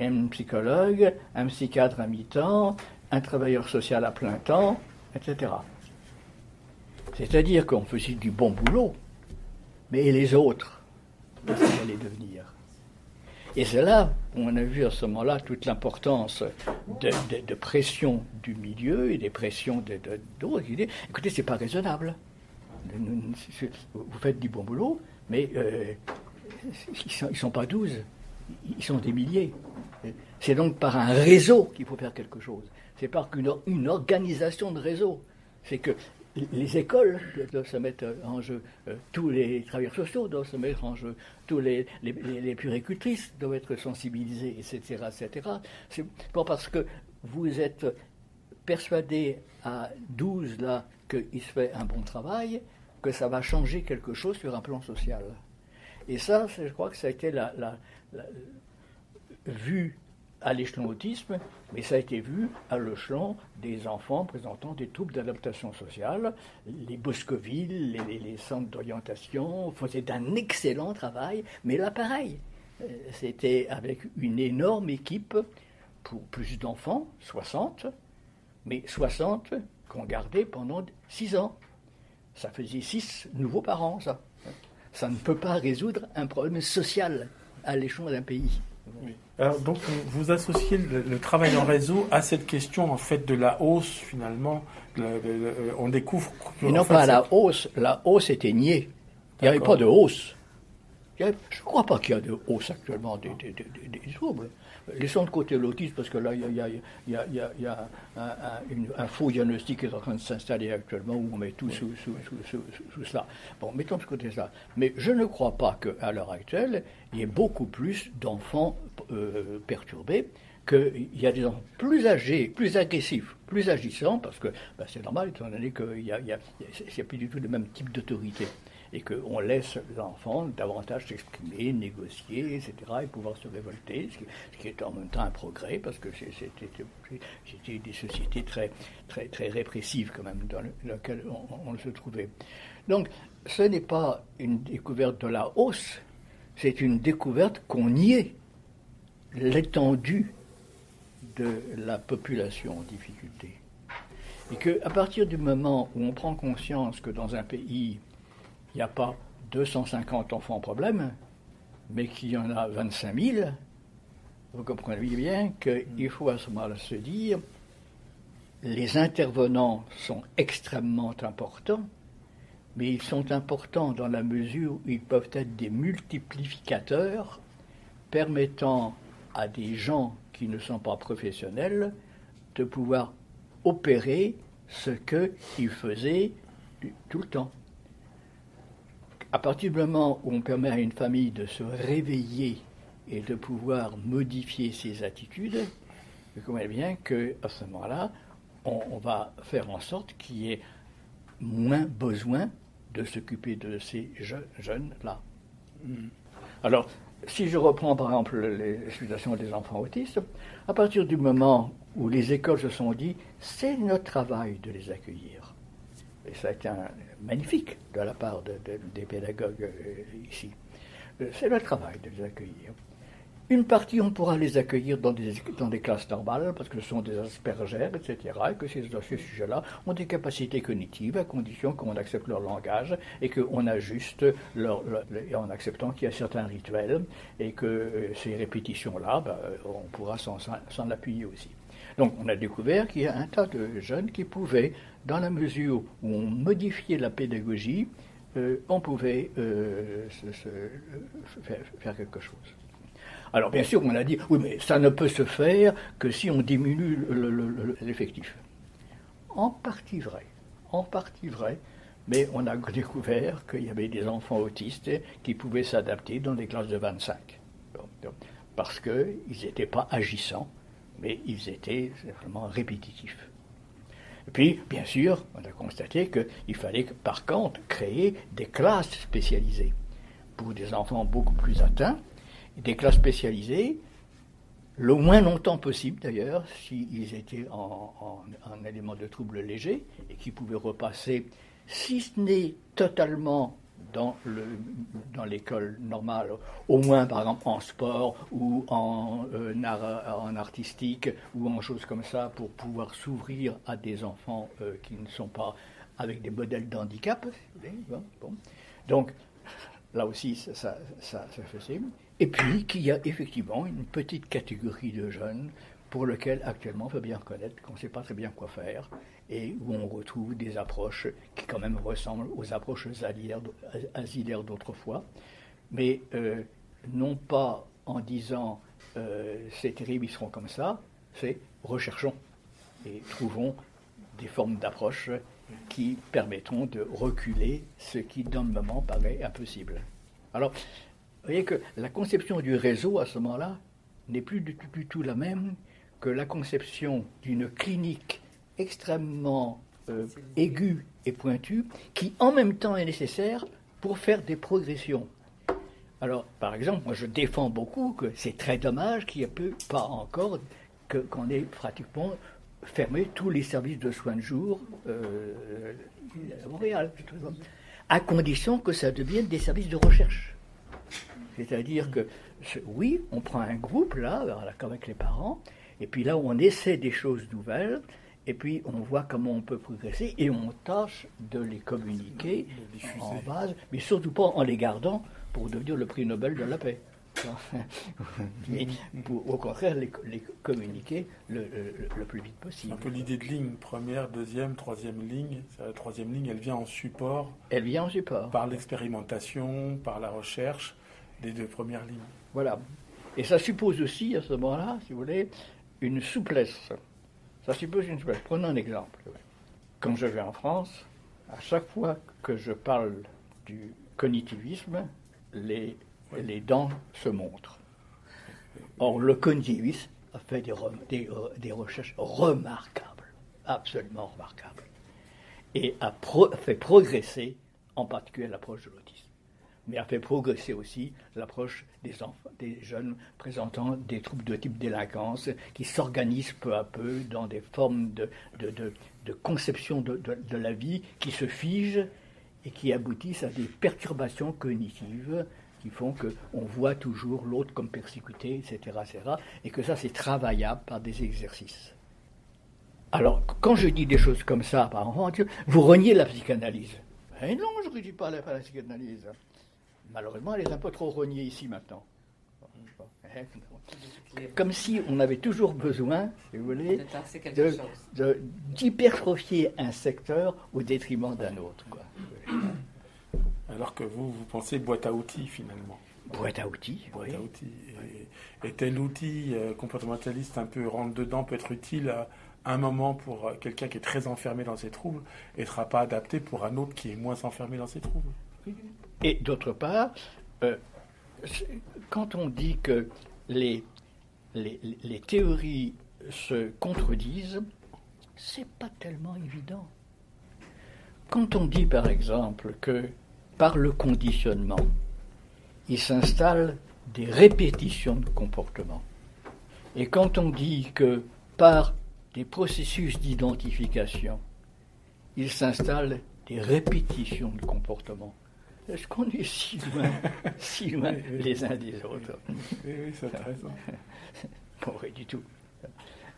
Speaker 3: un psychologue, un psychiatre à mi-temps, un travailleur social à plein temps, etc. C'est-à-dire qu'on faisait du bon boulot, mais les autres, qu'est-ce qu'ils allaient devenir? Et c'est là où on a vu à ce moment-là toute l'importance de, pression du milieu et des pressions d'autres. De, Écoutez, c'est pas raisonnable. Vous faites du bon boulot, mais euh, ils ne sont, pas douze, ils sont des milliers. C'est donc par un réseau qu'il faut faire quelque chose. C'est par une, organisation de réseau. C'est que les écoles doivent se mettre en jeu, euh, tous les travailleurs sociaux doivent se mettre en jeu, tous les, les, les, puricultrices doivent être sensibilisés, etc. etc. C'est pas parce que vous êtes persuadé à 12 là qu'il se fait un bon travail que ça va changer quelque chose sur un plan social. Et ça, je crois que ça a été la, vu à l'échelon autisme, mais ça a été vu à l'échelon des enfants présentant des troubles d'adaptation sociale. Les Boscoville, les, les centres d'orientation faisaient un excellent travail, mais là, pareil, euh, c'était avec une énorme équipe pour plus d'enfants, 60, mais 60 qu'on gardait pendant 6 ans. Ça faisait six nouveaux parents, ça. Ça ne peut pas résoudre un problème social à l'échelon d'un pays.
Speaker 2: Alors, donc, vous associez le, travail en réseau à cette question, en fait, de la hausse, finalement. on découvre.
Speaker 3: Mais non, pas la hausse. La hausse était niée. Il n'y avait pas de hausse. Je ne crois pas qu'il y a de hausse actuellement des, troubles. Laissons de côté l'autisme, parce que là, il y a, un, faux diagnostic qui est en train de s'installer actuellement, où on met tout sous, cela. Bon, mettons de côté ça. Mais je ne crois pas qu'à l'heure actuelle, il y ait beaucoup plus d'enfants euh, perturbés qu'il y a des enfants plus âgés, plus agressifs, plus agissants, parce que ben, c'est normal, étant donné qu'il n'y a, a, plus du tout le même type d'autorité et qu'on laisse l'enfant davantage s'exprimer, négocier, etc., et pouvoir se révolter, ce qui, est en même temps un progrès, parce que c'était des sociétés très, très, très répressives quand même dans lesquelles on, on se trouvait. Donc, ce n'est pas une découverte de la hausse, c'est une découverte qu'on niait l'étendue de la population en difficulté. Et qu'à partir du moment où on prend conscience que dans un pays il n'y a pas 250 enfants en problème, mais qu'il y en a 25 000, vous comprenez bien qu'il faut à ce moment-là se dire, les intervenants sont extrêmement importants, mais ils sont importants dans la mesure où ils peuvent être des multiplificateurs permettant à des gens qui ne sont pas professionnels de pouvoir opérer ce qu'ils faisaient tout le temps. À partir du moment où on permet à une famille de se réveiller et de pouvoir modifier ses attitudes, vous comprenez bien qu'à ce moment-là, on, va faire en sorte qu'il y ait moins besoin de s'occuper de ces jeunes-là. Alors, si je reprends par exemple les situations des enfants autistes, à partir du moment où les écoles se sont dit c'est notre travail de les accueillir, et ça a été magnifique de la part des pédagogues euh, ici, euh, c'est notre travail de les accueillir. Une partie, on pourra les accueillir dans des, classes normales, parce que ce sont des aspergères, etc., et que ces, ces sujets-là ont des capacités cognitives, à condition qu'on accepte leur langage et qu'on ajuste, leur, en acceptant qu'il y a certains rituels, et que euh, ces répétitions-là, ben, on pourra s'en appuyer aussi. Donc on a découvert qu'il y a un tas de jeunes qui pouvaient, dans la mesure où on modifiait la pédagogie, euh, on pouvait euh, faire quelque chose. Alors bien sûr, on a dit, oui, mais ça ne peut se faire que si on diminue l'effectif. En partie vrai, en partie vrai, mais on a découvert qu'il y avait des enfants autistes qui pouvaient s'adapter dans des classes de 25, parce qu'ils n'étaient pas agissants, mais ils étaient vraiment répétitifs. Et puis, bien sûr, on a constaté qu'il fallait par contre créer des classes spécialisées pour des enfants beaucoup plus atteints, des classes spécialisées, le moins longtemps possible d'ailleurs, s'ils étaient en, en, élément de trouble léger et qui pouvaient repasser, si ce n'est totalement dans, le, dans l'école normale, au moins par exemple en sport ou en, euh, en artistique ou en choses comme ça, pour pouvoir s'ouvrir à des enfants euh, qui ne sont pas avec des modèles d'handicap. Donc là aussi, ça, ça, ça. Et puis qu'il y a effectivement une petite catégorie de jeunes pour lesquels actuellement il faut bien reconnaître qu'on ne sait pas très bien quoi faire et où on retrouve des approches qui quand même ressemblent aux approches asilaires d'autrefois, mais euh, non pas en disant euh, c'est terrible, ils seront comme ça, c'est recherchons et trouvons des formes d'approche qui permettront de reculer ce qui dans le moment paraît impossible. Alors, vous voyez que la conception du réseau à ce moment-là n'est plus du tout, la même que la conception d'une clinique extrêmement euh, aiguë et pointue, qui en même temps est nécessaire pour faire des progressions. Alors, par exemple, moi je défends beaucoup que c'est très dommage qu'il n'y ait pas encore qu'on ait pratiquement fermé tous les services de soins de jour euh, à Montréal, à condition que ça devienne des services de recherche. C'est-à-dire que, oui, on prend un groupe, là, avec les parents, et puis là, on essaie des choses nouvelles, et puis on voit comment on peut progresser, et on tâche de les communiquer en base, mais surtout pas en les gardant pour devenir le prix Nobel de la paix. mais pour, au contraire, les, communiquer le, plus vite possible.
Speaker 2: Un peu l'idée de ligne, première, deuxième, troisième ligne. La troisième ligne, elle vient en support.
Speaker 3: Elle vient en support.
Speaker 2: Par l'expérimentation, par la recherche des deux premières lignes.
Speaker 3: Voilà. Et ça suppose aussi, à ce moment-là, si vous voulez, une souplesse. Ça suppose une souplesse. Prenons un exemple. Quand je vais en France, à chaque fois que je parle du cognitivisme, les, les dents se montrent. Or, le cognitivisme a fait des, des, des recherches remarquables, absolument remarquables, et a fait progresser en particulier l'approche de l'autisme mais a fait progresser aussi l'approche des, enfants, des jeunes présentant des troubles de type délinquance qui s'organisent peu à peu dans des formes de, conception de, la vie qui se figent et qui aboutissent à des perturbations cognitives qui font qu'on voit toujours l'autre comme persécuté, etc., etc., et que ça c'est travaillable par des exercices. Alors, quand je dis des choses comme ça, par exemple, vous reniez la psychanalyse. Eh non, je ne dis pas la psychanalyse. Malheureusement, elle est un peu trop rognée ici maintenant. Comme si on avait toujours besoin, si vous voulez, d'hypertrophier un secteur au détriment d'un autre. Quoi.
Speaker 2: Alors que vous, vous pensez boîte à outils finalement.
Speaker 3: Boîte à outils.
Speaker 2: Boîte à outils. Et, tel outil euh, comportementaliste un peu rentre dedans peut être utile à, un moment pour euh, quelqu'un qui est très enfermé dans ses troubles et ne sera pas adapté pour un autre qui est moins enfermé dans ses troubles.
Speaker 3: Et d'autre part, euh, quand on dit que les, les, les théories se contredisent, c'est pas tellement évident. Quand on dit par exemple que par le conditionnement, il s'installe des répétitions de comportement, et quand on dit que par des processus d'identification, il s'installe des répétitions de comportement. Est-ce qu'on est si loin, si loin les uns des autres?
Speaker 2: Oui, oui, c'est raison.
Speaker 3: Bon, oui, du tout.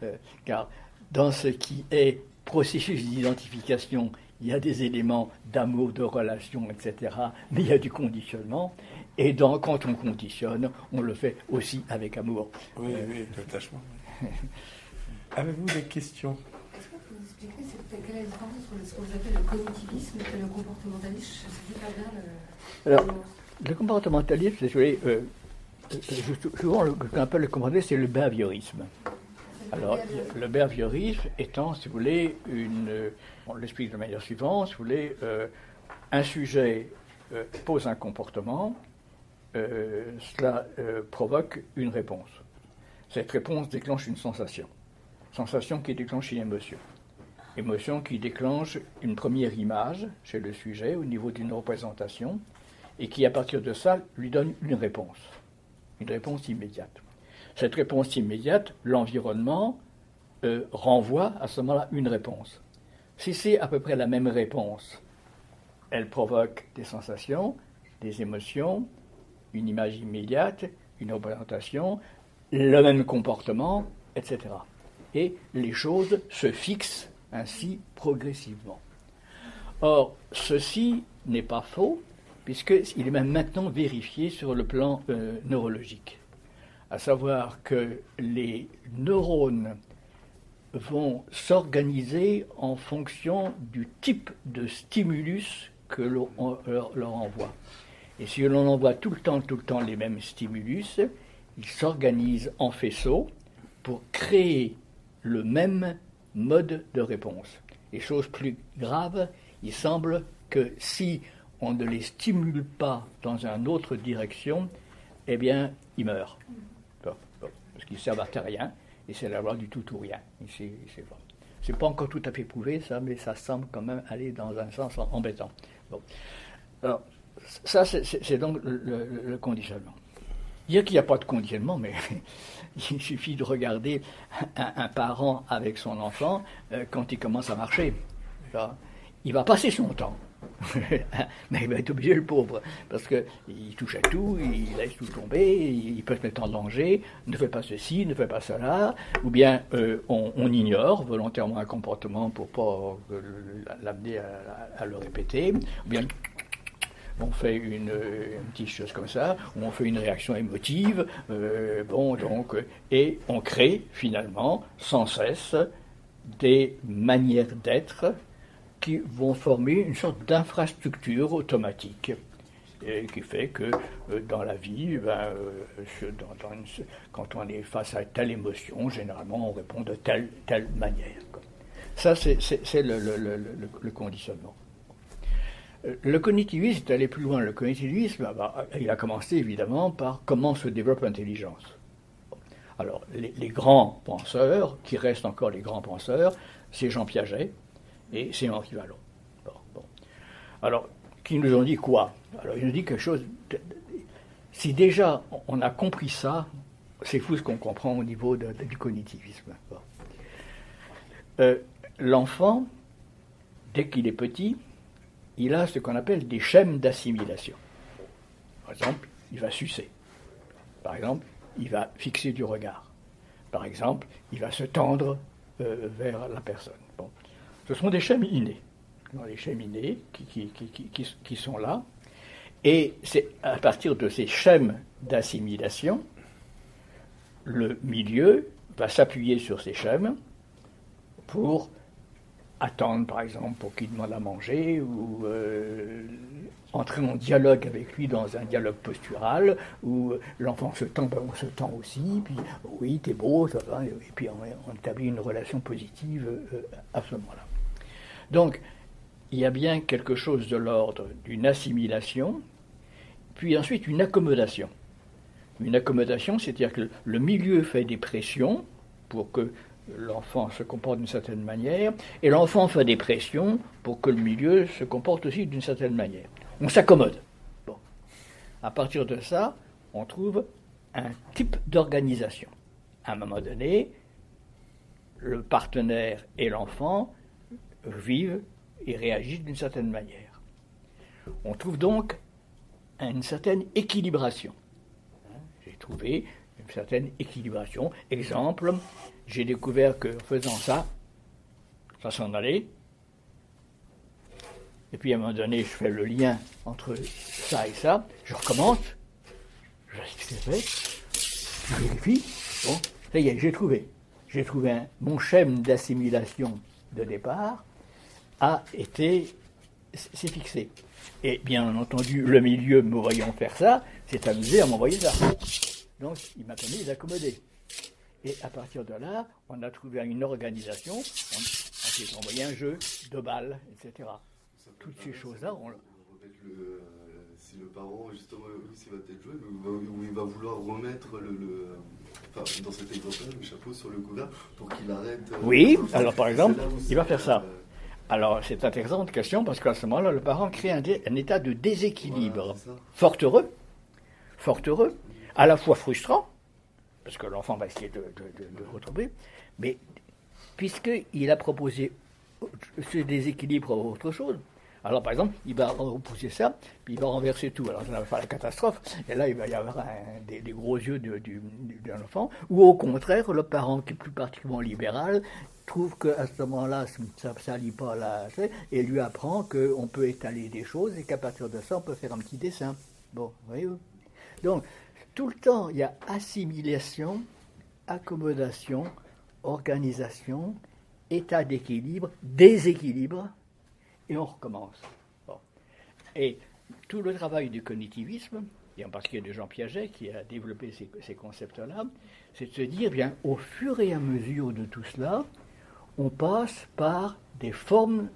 Speaker 3: Euh, car dans ce qui est processus d'identification, il y a des éléments d'amour, de relation, etc. Mais il y a du conditionnement. Et donc, quand on conditionne, on le fait aussi avec amour.
Speaker 2: Oui, oui, attachement. Avez-vous des questions
Speaker 5: Est-ce que vous pouvez expliquer quelle est la différence entre ce que vous appelez le cognitivisme et le comportementalisme Je ne sais pas bien
Speaker 3: le. Alors, le comportementalisme, c'est euh, euh, souvent ce qu'on appelle le comportementalisme, c'est le behaviorisme. Alors, le behaviorisme étant, si vous voulez, une. On l'explique de manière suivante, si vous voulez, euh, un sujet pose un comportement, cela provoque une réponse. Cette réponse déclenche une sensation. Sensation qui déclenche une émotion. Émotion qui déclenche une première image chez le sujet au niveau d'une représentation et qui, à partir de ça, lui donne une réponse. Une réponse immédiate. Cette réponse immédiate, l'environnement euh, renvoie à ce moment-là une réponse. Si c'est à peu près la même réponse, elle provoque des sensations, des émotions, une image immédiate, une représentation, le même comportement, etc et les choses se fixent ainsi progressivement. Or, ceci n'est pas faux, puisqu'il est même maintenant vérifié sur le plan euh, neurologique. À savoir que les neurones vont s'organiser en fonction du type de stimulus que l'on leur, leur, envoie. Et si l'on envoie tout le temps, tout le temps les mêmes stimulus, ils s'organisent en faisceaux pour créer le même mode de réponse. Et chose plus grave, il semble que si on ne les stimule pas dans une autre direction, eh bien, ils meurent. parce qu'ils servent à rien, et c'est la loi du tout ou rien. C'est pas encore tout à fait prouvé, ça, mais ça semble quand même aller dans un sens embêtant. Bon. Alors, ça, c'est donc le conditionnement. Dire qu'il n'y a pas de conditionnement, mais il suffit de regarder un, parent avec son enfant euh, quand il commence à marcher. Il va passer son temps. mais il va être obligé, le pauvre, parce qu'il touche à tout, il laisse tout tomber, il peut se mettre en danger, ne fait pas ceci, ne fait pas cela, ou bien euh, on, ignore volontairement un comportement pour pas euh, l'amener à, le répéter, ou bien on fait une, petite chose comme ça, ou on fait une réaction émotive, euh, bon, donc, et on crée finalement sans cesse des manières d'être qui vont former une sorte d'infrastructure automatique. Et qui fait que euh, dans la vie, ben, euh, quand on est face à telle émotion, généralement on répond de telle, telle manière. Ça, c'est le conditionnement. Euh, cognitivisme est allé plus loin. Le cognitivisme, ah bah, il a commencé évidemment par comment se développe l'intelligence. Alors, les, grands penseurs, qui restent encore les grands penseurs, c'est Jean Piaget et c'est Henri Vallon. Alors, qui nous ont dit quoi? Alors, ils nous dit quelque chose. si déjà on a compris ça, c'est fou ce qu'on comprend au niveau du cognitivisme. Euh, l'enfant, dès qu'il est petit, il a ce qu'on appelle des schèmes d'assimilation. Par exemple, il va sucer. Par exemple, il va fixer du regard. Par exemple, il va se tendre euh, vers la personne. Ce sont des schèmes innés. Des qui, sont là. Et c'est à partir de ces schèmes d'assimilation, le milieu va s'appuyer sur ces schèmes pour attendre, par exemple, pour qu'il demande à manger, ou euh, entrer en dialogue avec lui dans un dialogue postural, où l'enfant se tend, ben, on se tend aussi, puis oui, t'es beau, ça va, et puis on, établit une relation positive euh, à ce moment-là. Donc, il y a bien quelque chose de l'ordre d'une assimilation, puis ensuite une accommodation. Une accommodation, c'est-à-dire que le milieu fait des pressions pour que l'enfant se comporte d'une certaine manière, et l'enfant fait des pressions pour que le milieu se comporte aussi d'une certaine manière. On s'accommode. À partir de ça, on trouve un type d'organisation. À un moment donné, le partenaire et l'enfant vivent et réagissent d'une certaine manière. On trouve donc une certaine équilibration. J'ai trouvé certaine équilibration. Exemple, j'ai découvert que faisant ça, ça s'en allait. Et puis à un moment donné, je fais le lien entre ça et ça, je recommence, je fait, je vérifie, bon, ça y est, j'ai trouvé. J'ai trouvé un, mon schème d'assimilation de départ a été, c'est fixé. Et bien entendu, le milieu me voyant faire ça, s'est amusé à m'envoyer ça. Donc il m'a permis d'accommoder. Et à partir de là, on a trouvé une organisation, on, s'est envoyé un jeu de balles, etc. Toutes ces choses-là, on.
Speaker 6: Le, si le parent, justement, s'il va peut-être jouer, ou il va vouloir remettre le, enfin, dans cet exemple le chapeau sur le couvert pour qu'il arrête.
Speaker 3: Euh, oui, alors par exemple, il va faire ça. Euh, alors c'est intéressante question parce qu'à ce moment-là, le parent crée un, état de déséquilibre. fort heureux, fort heureux, à la fois frustrant, parce que l'enfant va essayer de, retrouver, mais puisqu'il a proposé ce déséquilibre à autre chose, alors par exemple, il va repousser ça, puis il va renverser tout. Alors ça va faire la catastrophe, et là il va y avoir des, gros yeux d'un enfant, ou au contraire, le parent qui est plus particulièrement libéral trouve qu'à ce moment-là, ça ne salit pas la et lui apprend qu'on peut étaler des choses et qu'à partir de ça, on peut faire un petit dessin. Bon, voyez-vous Donc, tout le temps, il y a assimilation, accommodation, organisation, état d'équilibre, déséquilibre, et on recommence. Et tout le travail du cognitivisme, et en particulier de Jean Piaget qui a développé ces, concepts-là, c'est de se dire, bien, au fur et à mesure de tout cela, on passe par des formes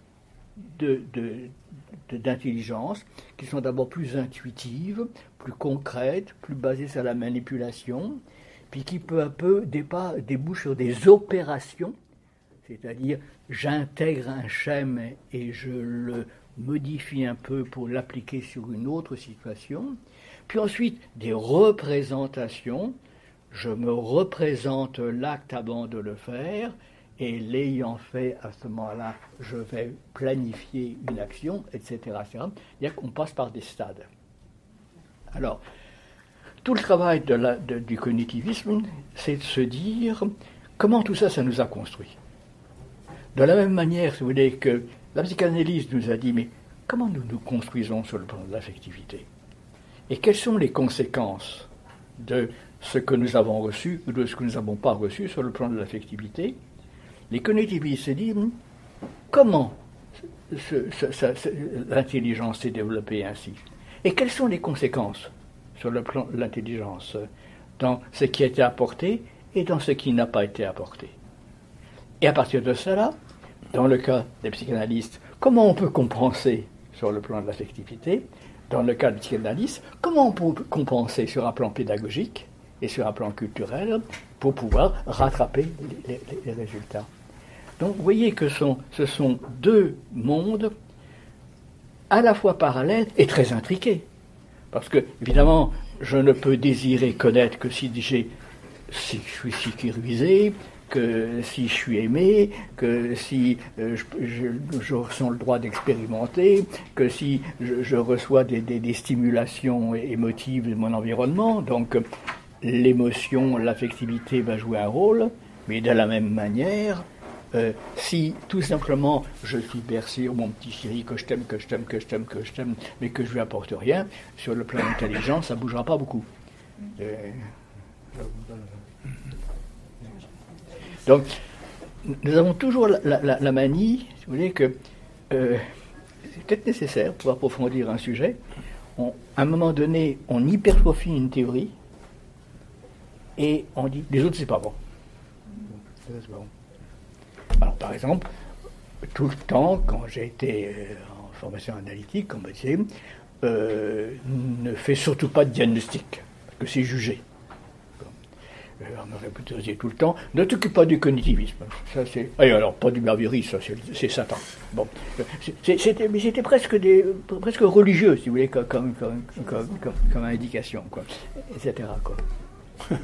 Speaker 3: d'intelligence qui sont d'abord plus intuitives, plus concrètes, plus basées sur la manipulation, puis qui peu à peu débouchent sur des opérations, c'est-à-dire j'intègre un schème et je le modifie un peu pour l'appliquer sur une autre situation, puis ensuite des représentations, je me représente l'acte avant de le faire, et l'ayant fait à ce moment-là, je vais planifier une action, etc. C'est-à-dire qu'on passe par des stades. Alors, tout le travail du cognitivisme, c'est de se dire comment tout ça, ça nous a construit. De la même manière, si vous voulez, que la psychanalyse nous a dit, mais comment nous nous construisons sur le plan de l'affectivité? Et quelles sont les conséquences de ce que nous avons reçu ou de ce que nous n'avons pas reçu sur le plan de l'affectivité? Les cognitivistes se disent, comment l'intelligence s'est développée ainsi? Et quelles sont les conséquences sur le plan de l'intelligence dans ce qui a été apporté et dans ce qui n'a pas été apporté? Et à partir de cela, dans le cas des psychanalystes, comment on peut compenser sur le plan de l'affectivité? Dans le cas des psychanalystes, comment on peut compenser sur un plan pédagogique et sur un plan culturel pour pouvoir rattraper les, résultats? Donc vous voyez que ce sont deux mondes à la fois parallèles et très intriqués. Parce que, évidemment, je ne peux désirer connaître que si j'ai si je suis sécurisé, que si je suis aimé, que si euh, je, ressens le droit d'expérimenter, que si je, reçois des, des, stimulations émotives de mon environnement. Donc l'émotion, l'affectivité va jouer un rôle, mais de la même manière, euh, si tout simplement je suis bercé, mon petit chéri, que je t'aime, que je t'aime, que je t'aime, que je t'aime, mais que je lui apporte rien, sur le plan intelligent, ça ne bougera pas beaucoup. Euh, donc, nous avons toujours la, manie, si vous voulez, que euh, c'est peut-être nécessaire pour approfondir un sujet. à un moment donné, on hypertrophie une théorie et on dit les autres, c'est pas bon. Alors, par exemple, tout le temps, quand j'ai été euh, en formation analytique, on me disait euh, ne fais surtout pas de diagnostic, parce que c'est jugé. Euh, on me répétait tout le temps ne t'occupe pas du cognitivisme. Ça, c'est... Et alors, pas du ça, c'est, Satan. Bon. C'était, mais c'était presque, presque religieux, si vous voulez, comme, comme, comme, comme indication, quoi, etc.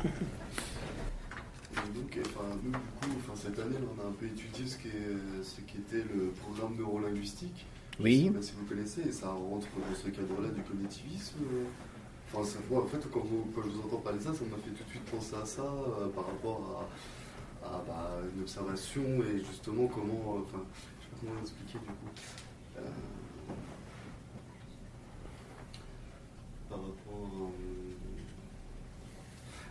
Speaker 6: donc, enfin, nous, du coup, enfin, cette année, on a un peu étudié ce, qui ce qui était le programme neurolinguistique.
Speaker 3: Oui.
Speaker 6: Je sais pas si vous connaissez, et ça rentre dans ce cadre-là du cognitivisme. Enfin, ça, moi, en fait, quand, quand, je vous entends parler de ça, ça m'a fait tout de suite penser à ça, euh, par rapport à, à bah, une observation et justement comment. Euh, enfin, je sais pas comment expliquer du coup. Euh, par rapport.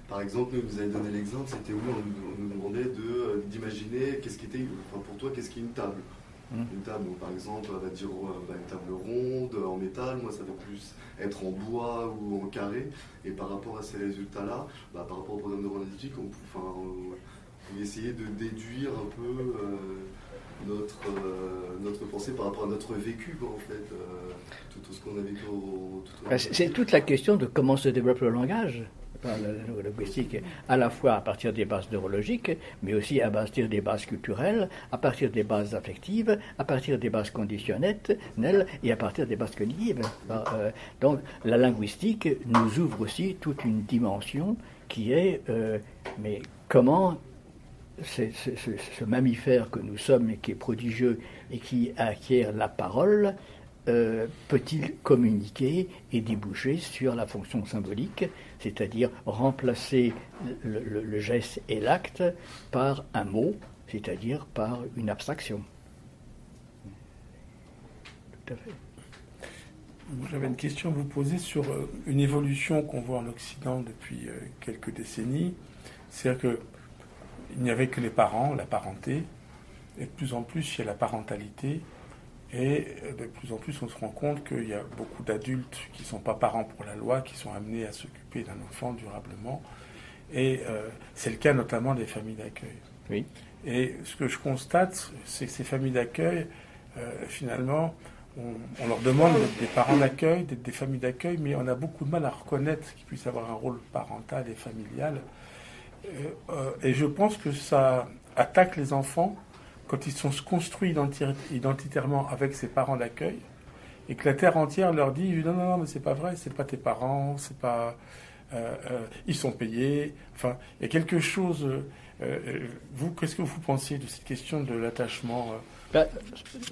Speaker 6: Par exemple, nous, vous avez donné l'exemple, c'était où on, nous demandait de, d'imaginer qu'est-ce qui était, enfin pour toi, qu'est-ce qui est une table. Mmh. Une table, par exemple, va dire bah, une table ronde, en métal, moi ça va plus être en bois ou en carré. Et par rapport à ces résultats-là, bah, par rapport au programme neuroanalytique, on, enfin, on, essayer de déduire un peu euh, notre, euh, notre pensée par rapport à notre vécu, en fait, euh, tout, ce qu'on a vécu.
Speaker 3: Bah, c'est toute la question de comment se développe le langage la linguistique, à la fois à partir des bases neurologiques, mais aussi à partir des bases culturelles, à partir des bases affectives, à partir des bases conditionnelles et à partir des bases cognitives. Euh, donc la linguistique nous ouvre aussi toute une dimension qui est, euh, mais comment ce mammifère que nous sommes et qui est prodigieux et qui acquiert la parole, euh, peut-il communiquer et déboucher sur la fonction symbolique, c'est-à-dire remplacer le, geste et l'acte par un mot, c'est-à-dire par une abstraction.
Speaker 2: Tout à fait. J'avais une question à vous poser sur euh, une évolution qu'on voit en Occident depuis euh, quelques décennies. C'est-à-dire qu'il n'y avait que les parents, la parenté, et de plus en plus il y a la parentalité, et euh, de plus en plus, on se rend compte qu'il y a beaucoup d'adultes qui ne sont pas parents pour la loi, qui sont amenés à s'occuper d'un enfant durablement. Et euh, c'est le cas notamment des familles d'accueil.
Speaker 3: Oui.
Speaker 2: Et ce que je constate, c'est que ces familles d'accueil, euh, finalement, on, leur demande d'être des parents d'accueil, d'être des familles d'accueil, mais on a beaucoup de mal à reconnaître qu'ils puissent avoir un rôle parental et familial. et je pense que ça attaque les enfants quand ils sont construits identitairement avec ses parents d'accueil, et que la terre entière leur dit non non non mais c'est pas vrai, c'est pas tes parents, c'est pas euh, euh, ils sont payés. Enfin, il y a quelque chose. Euh, vous, qu'est-ce que vous pensez de cette question de l'attachement
Speaker 3: ben,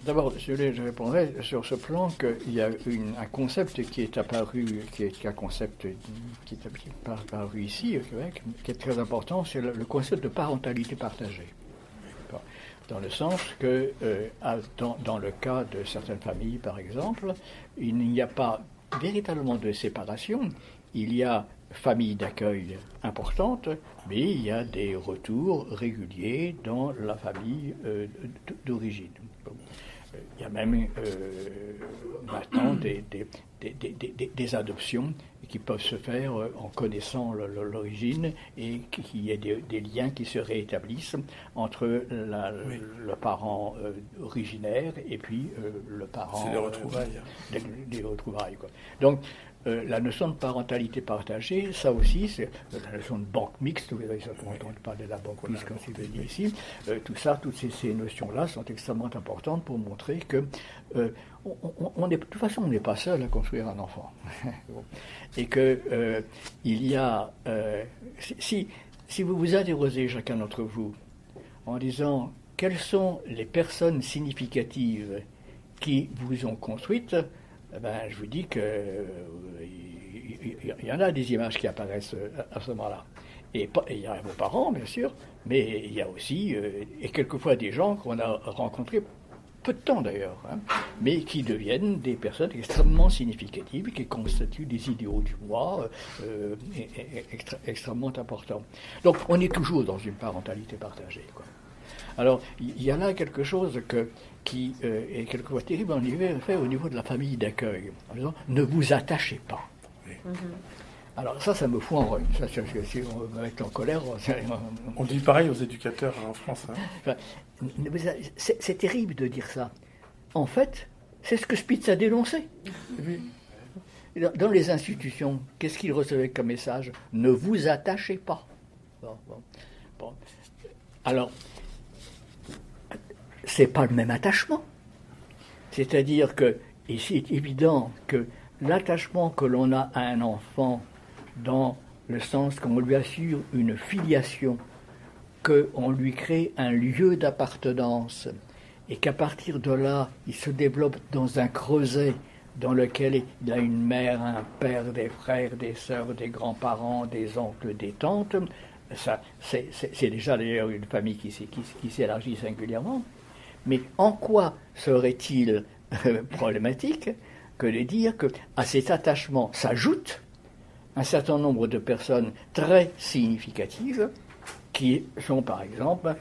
Speaker 3: D'abord, je, je répondrai sur ce plan qu'il y a un concept qui est apparu, qui est un concept qui est apparu ici au Québec, qui est très important, c'est le concept de parentalité partagée dans le sens que, euh, dans, le cas de certaines familles, par exemple, il n'y a pas véritablement de séparation. Il y a famille d'accueil importante, mais il y a des retours réguliers dans la famille euh, d'origine. Il y a même euh, maintenant des, des, adoptions qui peuvent se faire euh, en connaissant l'origine et qu'il y ait des, liens qui se réétablissent entre le parent euh, originaire et puis le parent.
Speaker 2: C'est des retrouvailles.
Speaker 3: des, retrouvailles. Quoi. Donc, euh, la notion de parentalité partagée, ça aussi, c'est euh, la notion de banque mixte, vous avez entendu parler de la banque mixte quand c'est venu ici, euh, tout ça, toutes ces, notions-là sont extrêmement importantes pour montrer que, on, est, de toute façon, on n'est pas seul à construire un enfant. Et que il y a, si, si vous vous interrogez chacun d'entre vous en disant quelles sont les personnes significatives qui vous ont construites, eh ben, je vous dis que il y, en a des images qui apparaissent euh, à ce moment-là. Et il y a vos parents, bien sûr, mais il y a aussi, euh, et quelquefois des gens qu'on a rencontrés, peu de temps d'ailleurs, hein, mais qui deviennent des personnes extrêmement significatives, qui constituent des idéaux du moi euh, extrêmement importants. Donc on est toujours dans une parentalité partagée. Alors, il y a là quelque chose que, qui euh, est quelquefois terrible en effet au niveau de la famille d'accueil. En disant, ne vous attachez pas. Alors ça, ça me fout en rogne. Ça, c'est- c'est- si on va mettre en colère, on-
Speaker 2: On dit pareil aux éducateurs en France. hein.
Speaker 3: C'est c'est terrible de dire ça. En fait, c'est ce que Spitz a dénoncé. Dans dans les institutions, qu'est-ce qu'il recevait comme message? Ne vous attachez pas. Bon, bon, bon. Alors, c'est pas le même attachement. C'est-à-dire que, et c'est évident que l'attachement que l'on a à un enfant, dans le sens qu'on lui assure une filiation, qu'on lui crée un lieu d'appartenance, et qu'à partir de là, il se développe dans un creuset dans lequel il a une mère, un père, des frères, des sœurs, des grands-parents, des oncles, des tantes. Ça, c'est, déjà d'ailleurs une famille qui s'élargit singulièrement. Mais en quoi serait-il euh, problématique que de dire que à cet attachement s'ajoute un certain nombre de personnes très significatives qui sont par exemple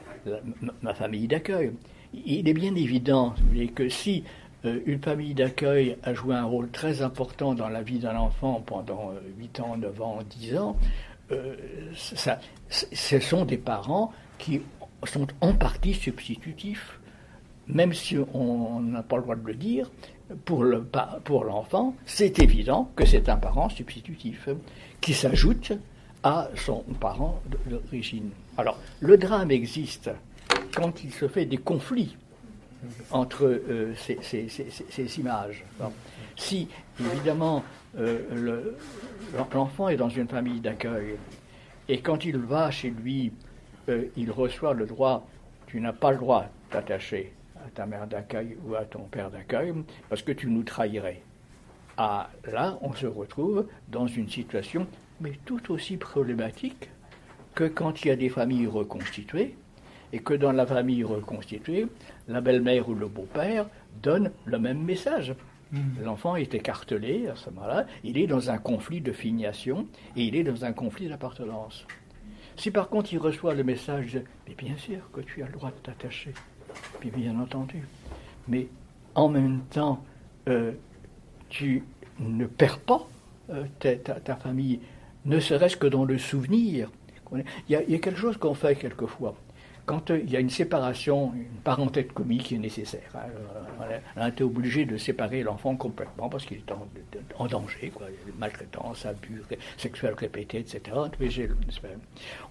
Speaker 3: ma- famille d'accueil. Il est bien évident que si euh, une famille d'accueil a joué un rôle très important dans la vie d'un enfant pendant euh, 8 ans, 9 ans, 10 ans, euh, ce sont des parents qui sont en partie substitutifs même si on n'a pas le droit de le dire, pour l'enfant, c'est évident que c'est un parent substitutif qui s'ajoute à son parent d'origine. Alors, le drame existe quand il se fait des conflits entre euh, ces, images. Si, évidemment, euh, le- l'enfant est dans une famille d'accueil, et quand il va chez lui, euh, il reçoit le droit, tu n'as pas le droit de t'attacher ta mère d'accueil ou à ton père d'accueil, parce que tu nous trahirais. Ah, là, on se retrouve dans une situation, mais tout aussi problématique que quand il y a des familles reconstituées, et que dans la famille reconstituée, la belle-mère ou le beau-père donnent le même message. L'enfant est écartelé à ce moment-là, il est dans un conflit de filiation et il est dans un conflit d'appartenance. Si par contre il reçoit le message, mais bien sûr que tu as le droit de t'attacher, bien entendu, mais en même temps, euh, tu ne perds pas euh, ta, famille, ne serait-ce que dans le souvenir. Il y, a, quelque chose qu'on fait quelquefois. Quand euh, il y a une séparation, une parenthèse comique qui est nécessaire, on a été obligé de séparer l'enfant complètement parce qu'il est en, en danger, quoi, maltraitance, abus sexuels répétés, etc.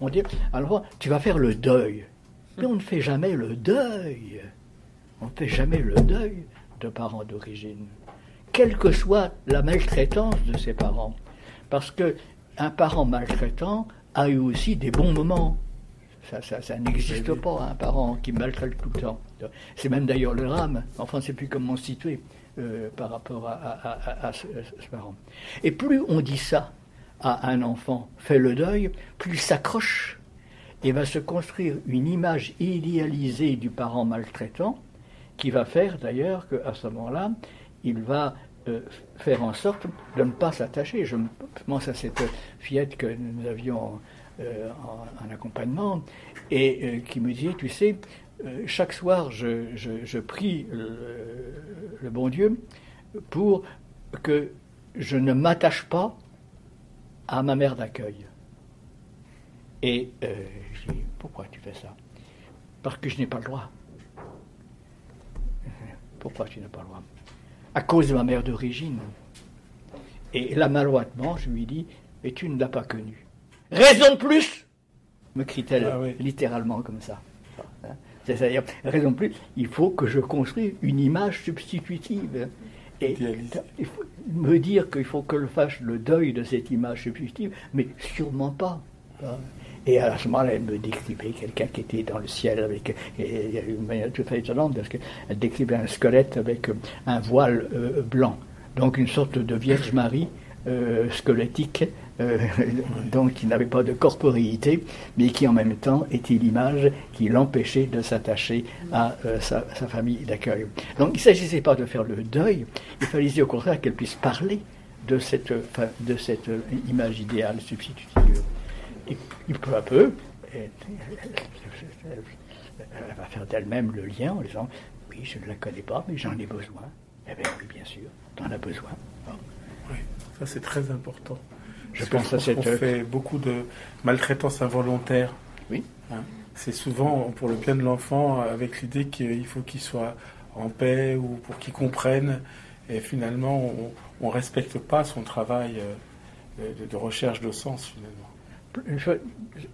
Speaker 3: On dit, alors tu vas faire le deuil. Mais on ne fait jamais le deuil. On ne fait jamais le deuil de parents d'origine, quelle que soit la maltraitance de ses parents. Parce que un parent maltraitant a eu aussi des bons moments. Ça, ça, ça n'existe pas, un parent qui maltraite tout le temps. C'est même d'ailleurs le drame. Enfin, sait plus comment se situer euh, par rapport à, à- à- à ce, à ce parent. Et plus on dit ça à un enfant, fait le deuil, plus il s'accroche et va se construire une image idéalisée du parent maltraitant qui va faire d'ailleurs qu'à ce moment-là, il va euh, faire en sorte de ne pas s'attacher. Je pense à cette fillette que nous avions euh, en, en accompagnement et euh, qui me disait, tu sais, chaque soir je, prie le bon Dieu pour que je ne m'attache pas à ma mère d'accueil. Et euh, je dis, pourquoi tu fais ça? Parce que je n'ai pas le droit. Pourquoi tu n'as pas le droit? À cause de ma mère d'origine. Et là, maladroitement, je lui dis, et tu ne l'as pas connue. Raison de plus me crie-t-elle
Speaker 2: Ah oui.
Speaker 3: littéralement comme ça. C'est-à-dire, raison de plus, il faut que je construise une image substitutive. Et
Speaker 2: Idéalisée.
Speaker 3: il faut me dire qu'il faut que je fasse le deuil de cette image substitutive, mais sûrement pas. Et à ce moment-là, elle me décrivait quelqu'un qui était dans le ciel avec. il y a une manière tout à fait étonnante parce qu'elle décrivait un squelette avec euh, un voile euh, blanc. Donc une sorte de Vierge Marie euh, squelettique donc qui n'avait pas de corporéité, mais qui en même temps était l'image qui l'empêchait de s'attacher à sa, famille d'accueil. Donc il ne s'agissait pas de faire le deuil, il fallait au contraire qu'elle puisse parler de cette image idéale substitutive. Et, peu à peu, elle, va faire d'elle-même le lien en disant Oui, je ne la connais pas, mais j'en ai besoin. Eh bien oui, bien sûr, tu en as besoin.
Speaker 2: Oui, ça c'est très important.
Speaker 3: Je pense à cette.
Speaker 2: On fait beaucoup de maltraitance involontaire.
Speaker 3: Oui.
Speaker 2: Hein. c'est souvent pour le bien de l'enfant, avec l'idée qu'il faut qu'il soit en paix ou pour qu'il comprenne. Et finalement, on ne respecte pas son travail euh, de, recherche de sens, finalement.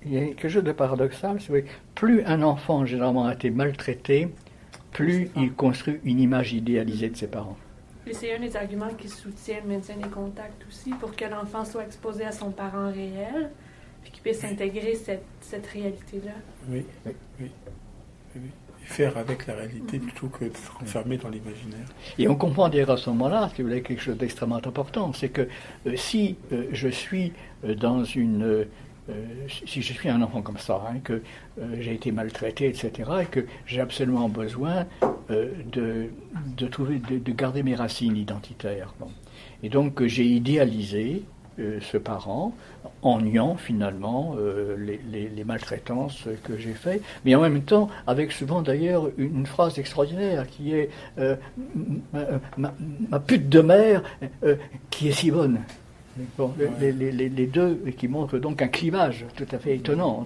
Speaker 3: Il y a quelque chose de paradoxal, c'est que plus un enfant généralement a été maltraité, plus il construit une image idéalisée de ses parents.
Speaker 1: Et c'est un des arguments qui soutient le maintien des contacts aussi, pour que l'enfant soit exposé à son parent réel, puis qu'il puisse intégrer cette, cette réalité-là.
Speaker 2: Oui, oui, oui, Et faire avec la réalité plutôt que d'être enfermé dans l'imaginaire.
Speaker 3: Et on comprend d'ailleurs à ce moment-là, si vous voulez, quelque chose d'extrêmement important, c'est que euh, si euh, je suis euh, dans une euh, si je suis un enfant comme ça, hein, que euh, j'ai été maltraité, etc., et que j'ai absolument besoin euh, de, trouver, de, garder mes racines identitaires. Et donc j'ai idéalisé ce parent en niant finalement les, maltraitances que j'ai faites, mais en même temps avec souvent d'ailleurs une, phrase extraordinaire qui est ma, pute de mère qui est si bonne les, deux qui montrent donc un clivage tout à fait étonnant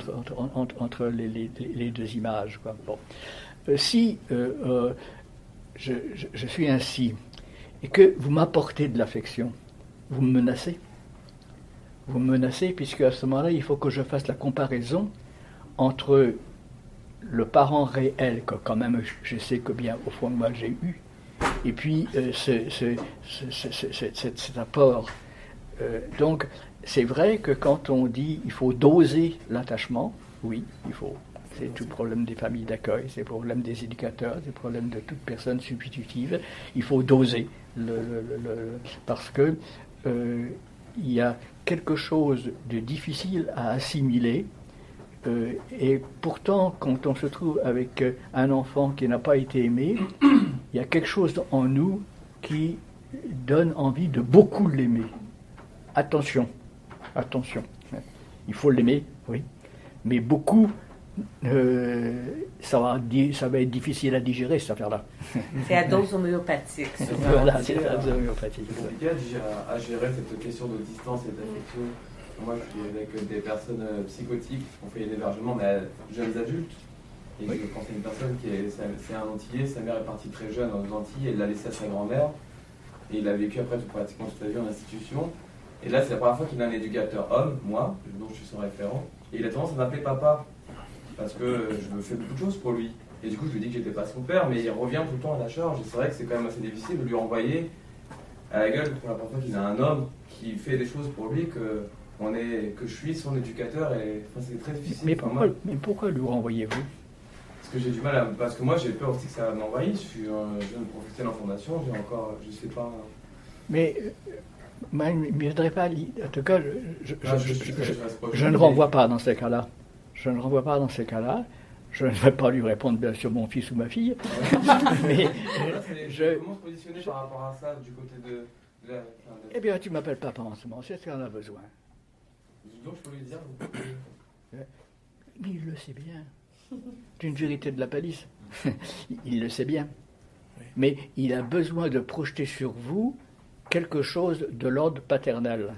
Speaker 3: entre, entre, les, deux images. Bon. Euh, si euh, euh, je, je, suis ainsi et que vous m'apportez de l'affection, vous me menacez. Vous me menacez puisque à ce moment-là, il faut que je fasse la comparaison entre le parent réel que quand même je sais que bien au fond de moi j'ai eu, et puis ce, cet apport euh, donc, c'est vrai que quand on dit il faut doser l'attachement, oui, il faut. C'est tout problème des familles d'accueil, c'est le problème des éducateurs, c'est le problème de toute personne substitutive. Il faut doser, le, parce que euh, il y a quelque chose de difficile à assimiler. Euh, et pourtant, quand on se trouve avec un enfant qui n'a pas été aimé, il y a quelque chose en nous qui donne envie de beaucoup l'aimer attention, attention. Il faut l'aimer, oui. Mais beaucoup, euh, ça, va, ça va être difficile à digérer cette affaire-là.
Speaker 4: C'est à dose homéopathique.
Speaker 3: voilà, c'est à dose homéopathique.
Speaker 7: C'est compliqué à, gérer cette question de distance et d'affection. Moi, je suis avec des personnes euh, psychotiques, on fait des hébergements, mais jeunes adultes. Et je pense à une personne qui est, c'est un Antillais, sa mère est partie très jeune aux Antilles, elle l'a laissé à sa grand-mère. Et il a vécu après tout, pratiquement toute sa vie en institution. Et là, c'est la première fois qu'il a un éducateur homme, moi, dont je suis son référent. Et il a tendance à m'appeler papa. Parce que je me fais beaucoup de choses pour lui. Et du coup, je lui dis que j'étais pas son père, mais il revient tout le temps à la charge. Et c'est vrai que c'est quand même assez difficile de lui renvoyer à la gueule pour la première fois qu'il a un homme qui fait des choses pour lui que, on est, que je suis son éducateur. Et c'est très difficile.
Speaker 3: Mais pourquoi, mais pourquoi lui renvoyez-vous?
Speaker 7: Parce que j'ai du mal à. Parce que moi, j'ai peur aussi que ça m'envahisse. Je suis un jeune professionnel en formation, j'ai encore. Je sais pas.
Speaker 3: Mais mais il ne viendrait pas. En tout cas, je, je, ne renvoie pas dans ces cas-là. Je ne renvoie pas dans ces cas-là. Je ne vais pas lui répondre bien sûr mon fils ou ma fille.
Speaker 7: mais je, comment se positionner par rapport à ça du côté de,
Speaker 3: Eh bien, tu m'appelles papa en ce moment, c'est ce qu'on a besoin?
Speaker 7: Donc, je peux lui dire.
Speaker 3: Mais il le sait bien. C'est une vérité de la palisse. il le sait bien. Mais il a besoin de projeter sur vous quelque chose de l'ordre paternel.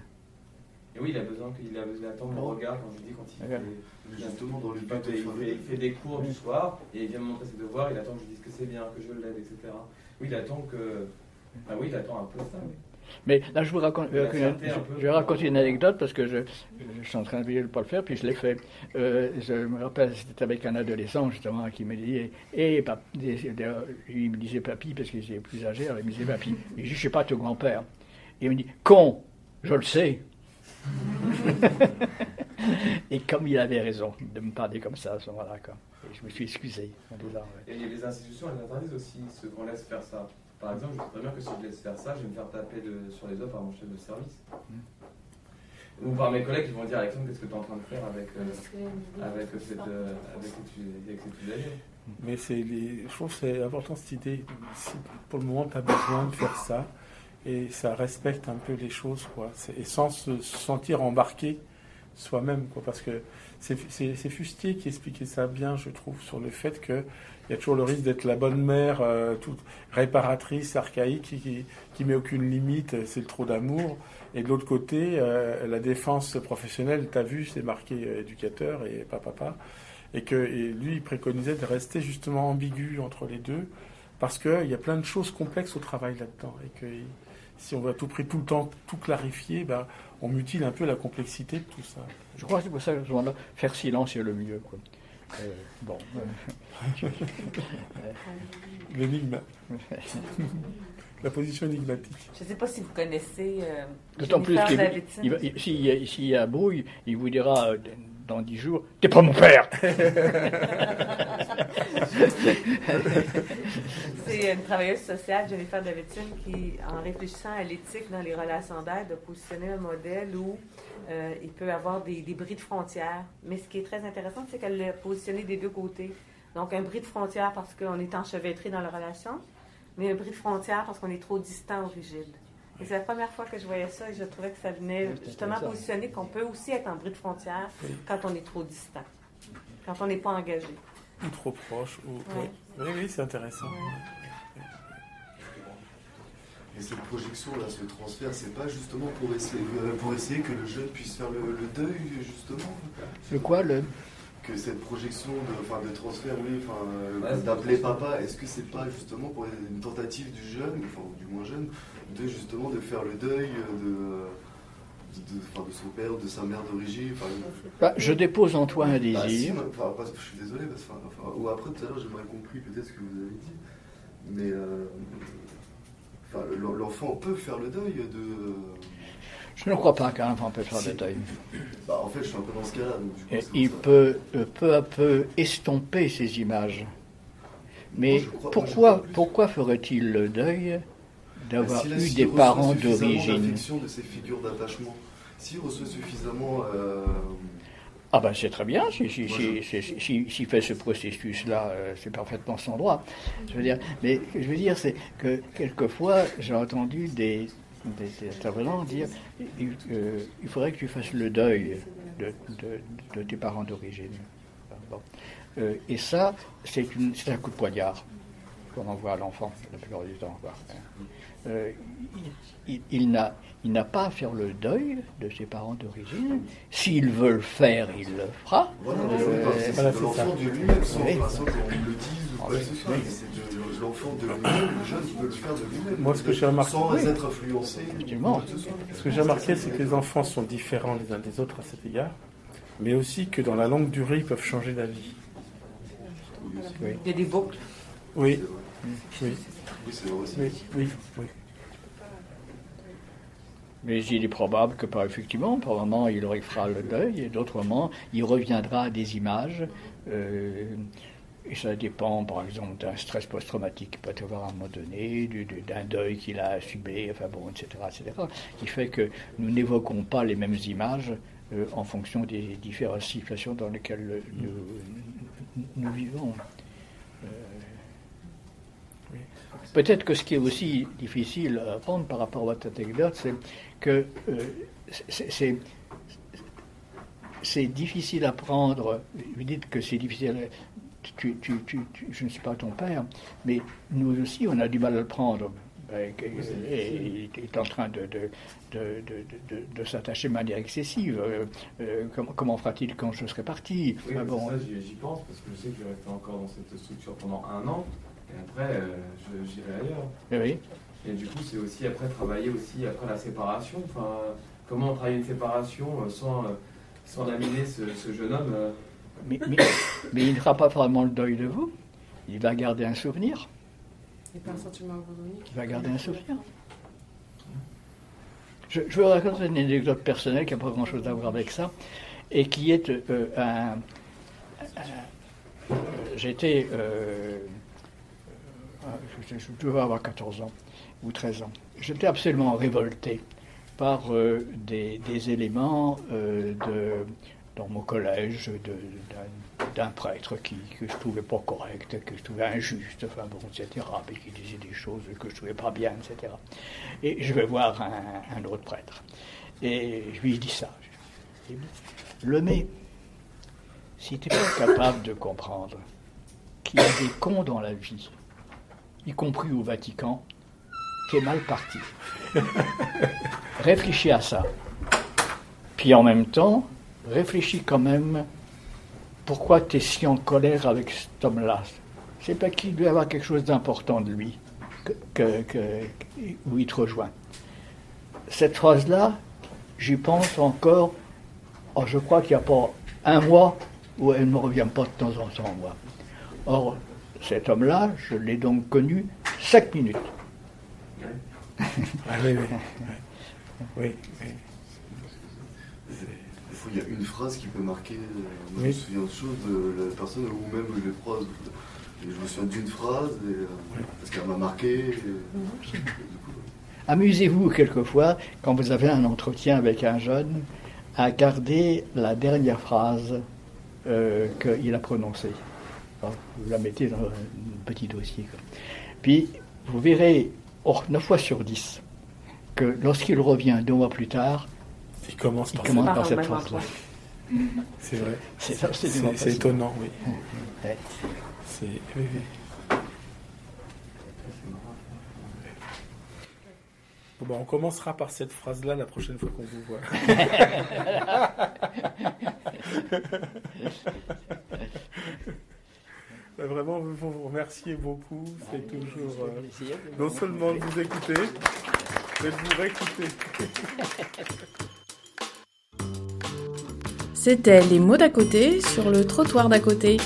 Speaker 7: Et oui, il a besoin qu'il a besoin d'attendre mon regard quand je dis quand il fait, justement dans le il, fait, des cours du soir et il vient me montrer ses devoirs, il attend que je dise que c'est bien, que je l'aide, etc. Oui, il attend que. Ah oui, il attend un peu ça, oui.
Speaker 3: Mais là, je vous raconte, euh, je, vais raconter une anecdote parce que je, je suis en train de ne pas le faire, puis je l'ai fait. Euh, je me rappelle, c'était avec un adolescent justement qui me disait, et il me disait papy parce qu'il était plus âgé, alors il me disait papy. Et je ne suis pas ton grand-père. Il me dit, con, je le sais. et comme il avait raison de me parler comme ça à ce moment-là, je me suis excusé
Speaker 7: en disant. Et les institutions, elles interdisent aussi ce qu'on laisse faire ça. Par exemple, je sais très bien que si je laisse faire ça, je vais me faire taper sur les offres par mon chef de service. ou par mes collègues qui vont dire Alexandre, qu'est-ce que tu es en train de faire avec, euh, avec, cette, euh, avec, cette, avec cette usagère
Speaker 2: Mais c'est les, je trouve que c'est important cette idée. Si pour le moment, tu as besoin de faire ça, et ça respecte un peu les choses, quoi. C'est- Et sans se sentir embarqué soi-même, quoi. Parce que c'est c'est- c'est Fustier qui expliquait ça bien, je trouve, sur le fait qu'il y a toujours le risque d'être la bonne mère, euh, toute réparatrice, archaïque, qui, qui, met aucune limite, euh, c'est le trop d'amour. Et de l'autre côté, euh, la défense professionnelle, tu as vu, c'est marqué éducateur et pas papa. Et que lui, il préconisait de rester justement ambigu entre les deux, parce qu'il y a plein de choses complexes au travail là-dedans. Et que si on veut à tout prix tout le temps tout clarifier, ben, on mutile un peu la complexité de tout ça.
Speaker 3: Je crois que c'est pour ça que faire silence est le mieux. Quoi. Euh, bon.
Speaker 2: L'énigme. la position énigmatique.
Speaker 4: Je ne sais pas si vous connaissez euh,
Speaker 3: D'autant plus qu'il y, a- s'il y a brouille, il vous dira euh, dans dix jours T'es pas mon père
Speaker 4: C'est une travailleuse sociale, Jennifer Davidson, qui, en réfléchissant à l'éthique dans les relations d'aide, a positionné un modèle où euh, il peut y avoir des, des bris de frontières. Mais ce qui est très intéressant, c'est qu'elle l'a positionné des deux côtés. Donc, un bris de frontière parce qu'on est enchevêtré dans la relation, mais un bris de frontière parce qu'on est trop distant ou rigide. Et c'est la première fois que je voyais ça et je trouvais que ça venait justement positionner qu'on peut aussi être en bris de frontière
Speaker 2: Oui.
Speaker 4: quand on est trop distant, quand on n'est pas engagé.
Speaker 2: Ou trop proche. Ou...
Speaker 4: Ouais.
Speaker 2: Oui, oui, c'est intéressant.
Speaker 4: Ouais.
Speaker 6: Et cette projection là, ce transfert, c'est pas justement pour essayer, euh, pour essayer que le jeune puisse faire le, le deuil justement?
Speaker 3: Le quoi le...
Speaker 6: Que cette projection de, enfin, de transfert, oui, enfin, euh,
Speaker 7: Ouais,
Speaker 6: d'appeler papa, est-ce que c'est pas justement pour une tentative du jeune, enfin ou du moins jeune, de justement de faire le deuil de, de, de- enfin, de son père, de sa mère d'origine,
Speaker 3: Bah, je dépose en toi un
Speaker 6: bah, si,
Speaker 3: désir.
Speaker 6: enfin, je suis désolé, parce que, enfin, enfin, ou après tout à l'heure j'ai mal compris peut-être ce que vous avez dit, mais euh, enfin, l'enfant peut faire le deuil de.
Speaker 3: Je ne crois pas qu'un enfant peut faire
Speaker 6: Si.
Speaker 3: le deuil.
Speaker 6: Bah, en fait, je suis un peu dans ce cas-là. donc, du coup,
Speaker 3: Et
Speaker 6: c'est
Speaker 3: il
Speaker 6: ça.
Speaker 3: peut euh, peu à peu estomper ces images. Mais
Speaker 6: crois-
Speaker 3: pourquoi, pourquoi ferait-il le deuil d'avoir
Speaker 6: S'il
Speaker 3: eu
Speaker 6: s'il
Speaker 3: des parents d'origine
Speaker 6: de ces figures d'attachement, s'il reçoit suffisamment. euh,
Speaker 3: Ah ben c'est très bien, si, si, si, si- s'il fait ce processus-là, euh, c'est parfaitement son droit. Je veux dire, mais je veux dire, c'est que quelquefois, j'ai entendu des, des, des intervenants dire il, euh, il faudrait que tu fasses le deuil de, de- de tes parents d'origine. Bon. Euh, et ça, c'est un coup de poignard qu'on envoie à l'enfant la plupart du temps. quoi. Euh, il- il- il n'a il n'a pas à faire le deuil de ses parents d'origine. S'il veut le faire, il le fera.
Speaker 6: Voilà,
Speaker 3: Euh,
Speaker 6: c'est pas- c'est l'enfant
Speaker 2: ça.
Speaker 6: de lui-même, sans
Speaker 3: Oui.
Speaker 6: enfin, sans qu'on le dise ou quoi que
Speaker 3: oui,
Speaker 6: ce soit.
Speaker 3: oui.
Speaker 6: mais C'est de, de l'enfant de lui-même, le jeune peut le faire de lui-même.
Speaker 2: Moi, ce que j'ai remarqué-
Speaker 6: Sans
Speaker 3: Oui.
Speaker 6: être influencé.
Speaker 3: Effectivement.
Speaker 6: Ce
Speaker 2: que j'ai remarqué, c'est que les enfants sont différents les uns des autres à cet égard, mais aussi que dans la longue durée, ils peuvent changer d'avis.
Speaker 3: Oui.
Speaker 4: Il y a des boucles.
Speaker 2: Oui,
Speaker 6: Oui,
Speaker 2: oui,
Speaker 6: c'est vrai aussi.
Speaker 2: oui, oui.
Speaker 3: Mais il est probable que, par, effectivement, par moment, il fera le deuil, et d'autres moments, il reviendra à des images. euh, et ça dépend, par exemple, d'un stress post-traumatique qu'il peut avoir à un moment donné, du- du- d'un deuil qu'il a assumé, enfin bon, etc., etc., qui fait que nous n'évoquons pas les mêmes images euh, en fonction des différentes situations dans lesquelles nous, nous- nous vivons. Euh,
Speaker 2: Oui.
Speaker 3: Peut-être que ce qui est aussi difficile à apprendre par rapport à votre anecdote, c'est que euh, c'est- difficile à prendre. Vous dites que c'est difficile. Tu, tu- tu- tu- je ne suis pas ton père, mais nous aussi, on a du mal à le prendre. Et il est en train de, de, de, de- de- de s'attacher de manière excessive. Euh, euh, comment, comment fera-t-il quand je serai parti?
Speaker 7: Oui,
Speaker 3: Ah
Speaker 7: c'est
Speaker 3: bon,
Speaker 7: ça, j'y pense parce que je sais que je rester encore dans cette structure pendant un an et après euh, je- j'irai ailleurs.
Speaker 3: oui.
Speaker 7: Et du coup, c'est aussi après travailler aussi après la séparation. Enfin, comment travailler une séparation euh, sans, euh, sans laminer ce, ce jeune homme
Speaker 3: Mais, mais- mais il ne fera pas vraiment le deuil de vous. Il va garder un souvenir.
Speaker 5: Il n'y a pas un sentiment abandonnique.
Speaker 3: Il va garder un souvenir. Je, je vais raconter une anecdote personnelle qui n'a pas grand-chose à voir avec ça, et qui est euh, un. un- J'étais. euh, je, je devais avoir 14 ans ou 13 ans. J'étais absolument révolté par euh, des, éléments euh, dans mon collège d'un- prêtre qui, que je trouvais pas correct, que je trouvais injuste, enfin bon, etc. Et qui disait des choses que je trouvais pas bien, etc. Et je vais voir un, autre prêtre. Et je lui dis ça. Le mais, si tu n'es pas capable de comprendre qu'il y a des cons dans la vie, y compris au Vatican, qui est mal parti. réfléchis à ça. Puis en même temps, réfléchis quand même pourquoi tu es si en colère avec cet homme-là? C'est pas qu'il doit avoir quelque chose d'important de lui, que- que- où il te rejoint. Cette phrase-là, j'y pense encore, oh, je crois qu'il n'y a pas un mois où elle ne me revient pas de temps en temps, moi. Or, cet homme-là, je l'ai donc connu cinq minutes.
Speaker 2: Ah oui, oui. Oui, oui.
Speaker 6: Il y a une phrase qui peut marquer. euh, moi,
Speaker 2: Oui.
Speaker 6: Je me souviens de choses de la personne ou même les phrases. Et je me souviens d'une phrase et, euh, parce qu'elle m'a marqué. et- coup,
Speaker 3: Amusez-vous quelquefois, quand vous avez un entretien avec un jeune, à garder la dernière phrase euh, qu'il a prononcée. Alors, vous la mettez dans un petit dossier. quoi. Puis, vous verrez, oh, 9 fois sur 10, que lorsqu'il revient deux mois plus tard,
Speaker 2: Il commence
Speaker 3: il
Speaker 2: par
Speaker 3: commence cette phrase-là.
Speaker 2: C'est vrai.
Speaker 3: C'est
Speaker 2: étonnant, oui.
Speaker 3: Ouais.
Speaker 2: C'est oui, oui. Bon, bah, on commencera par cette phrase-là la prochaine fois qu'on vous voit. Bah, Vraiment, vous vous remercier beaucoup. C'est toujours euh, non seulement de vous écouter, mais de vous réécouter.
Speaker 8: C'était Les mots d'à côté sur le trottoir d'à côté.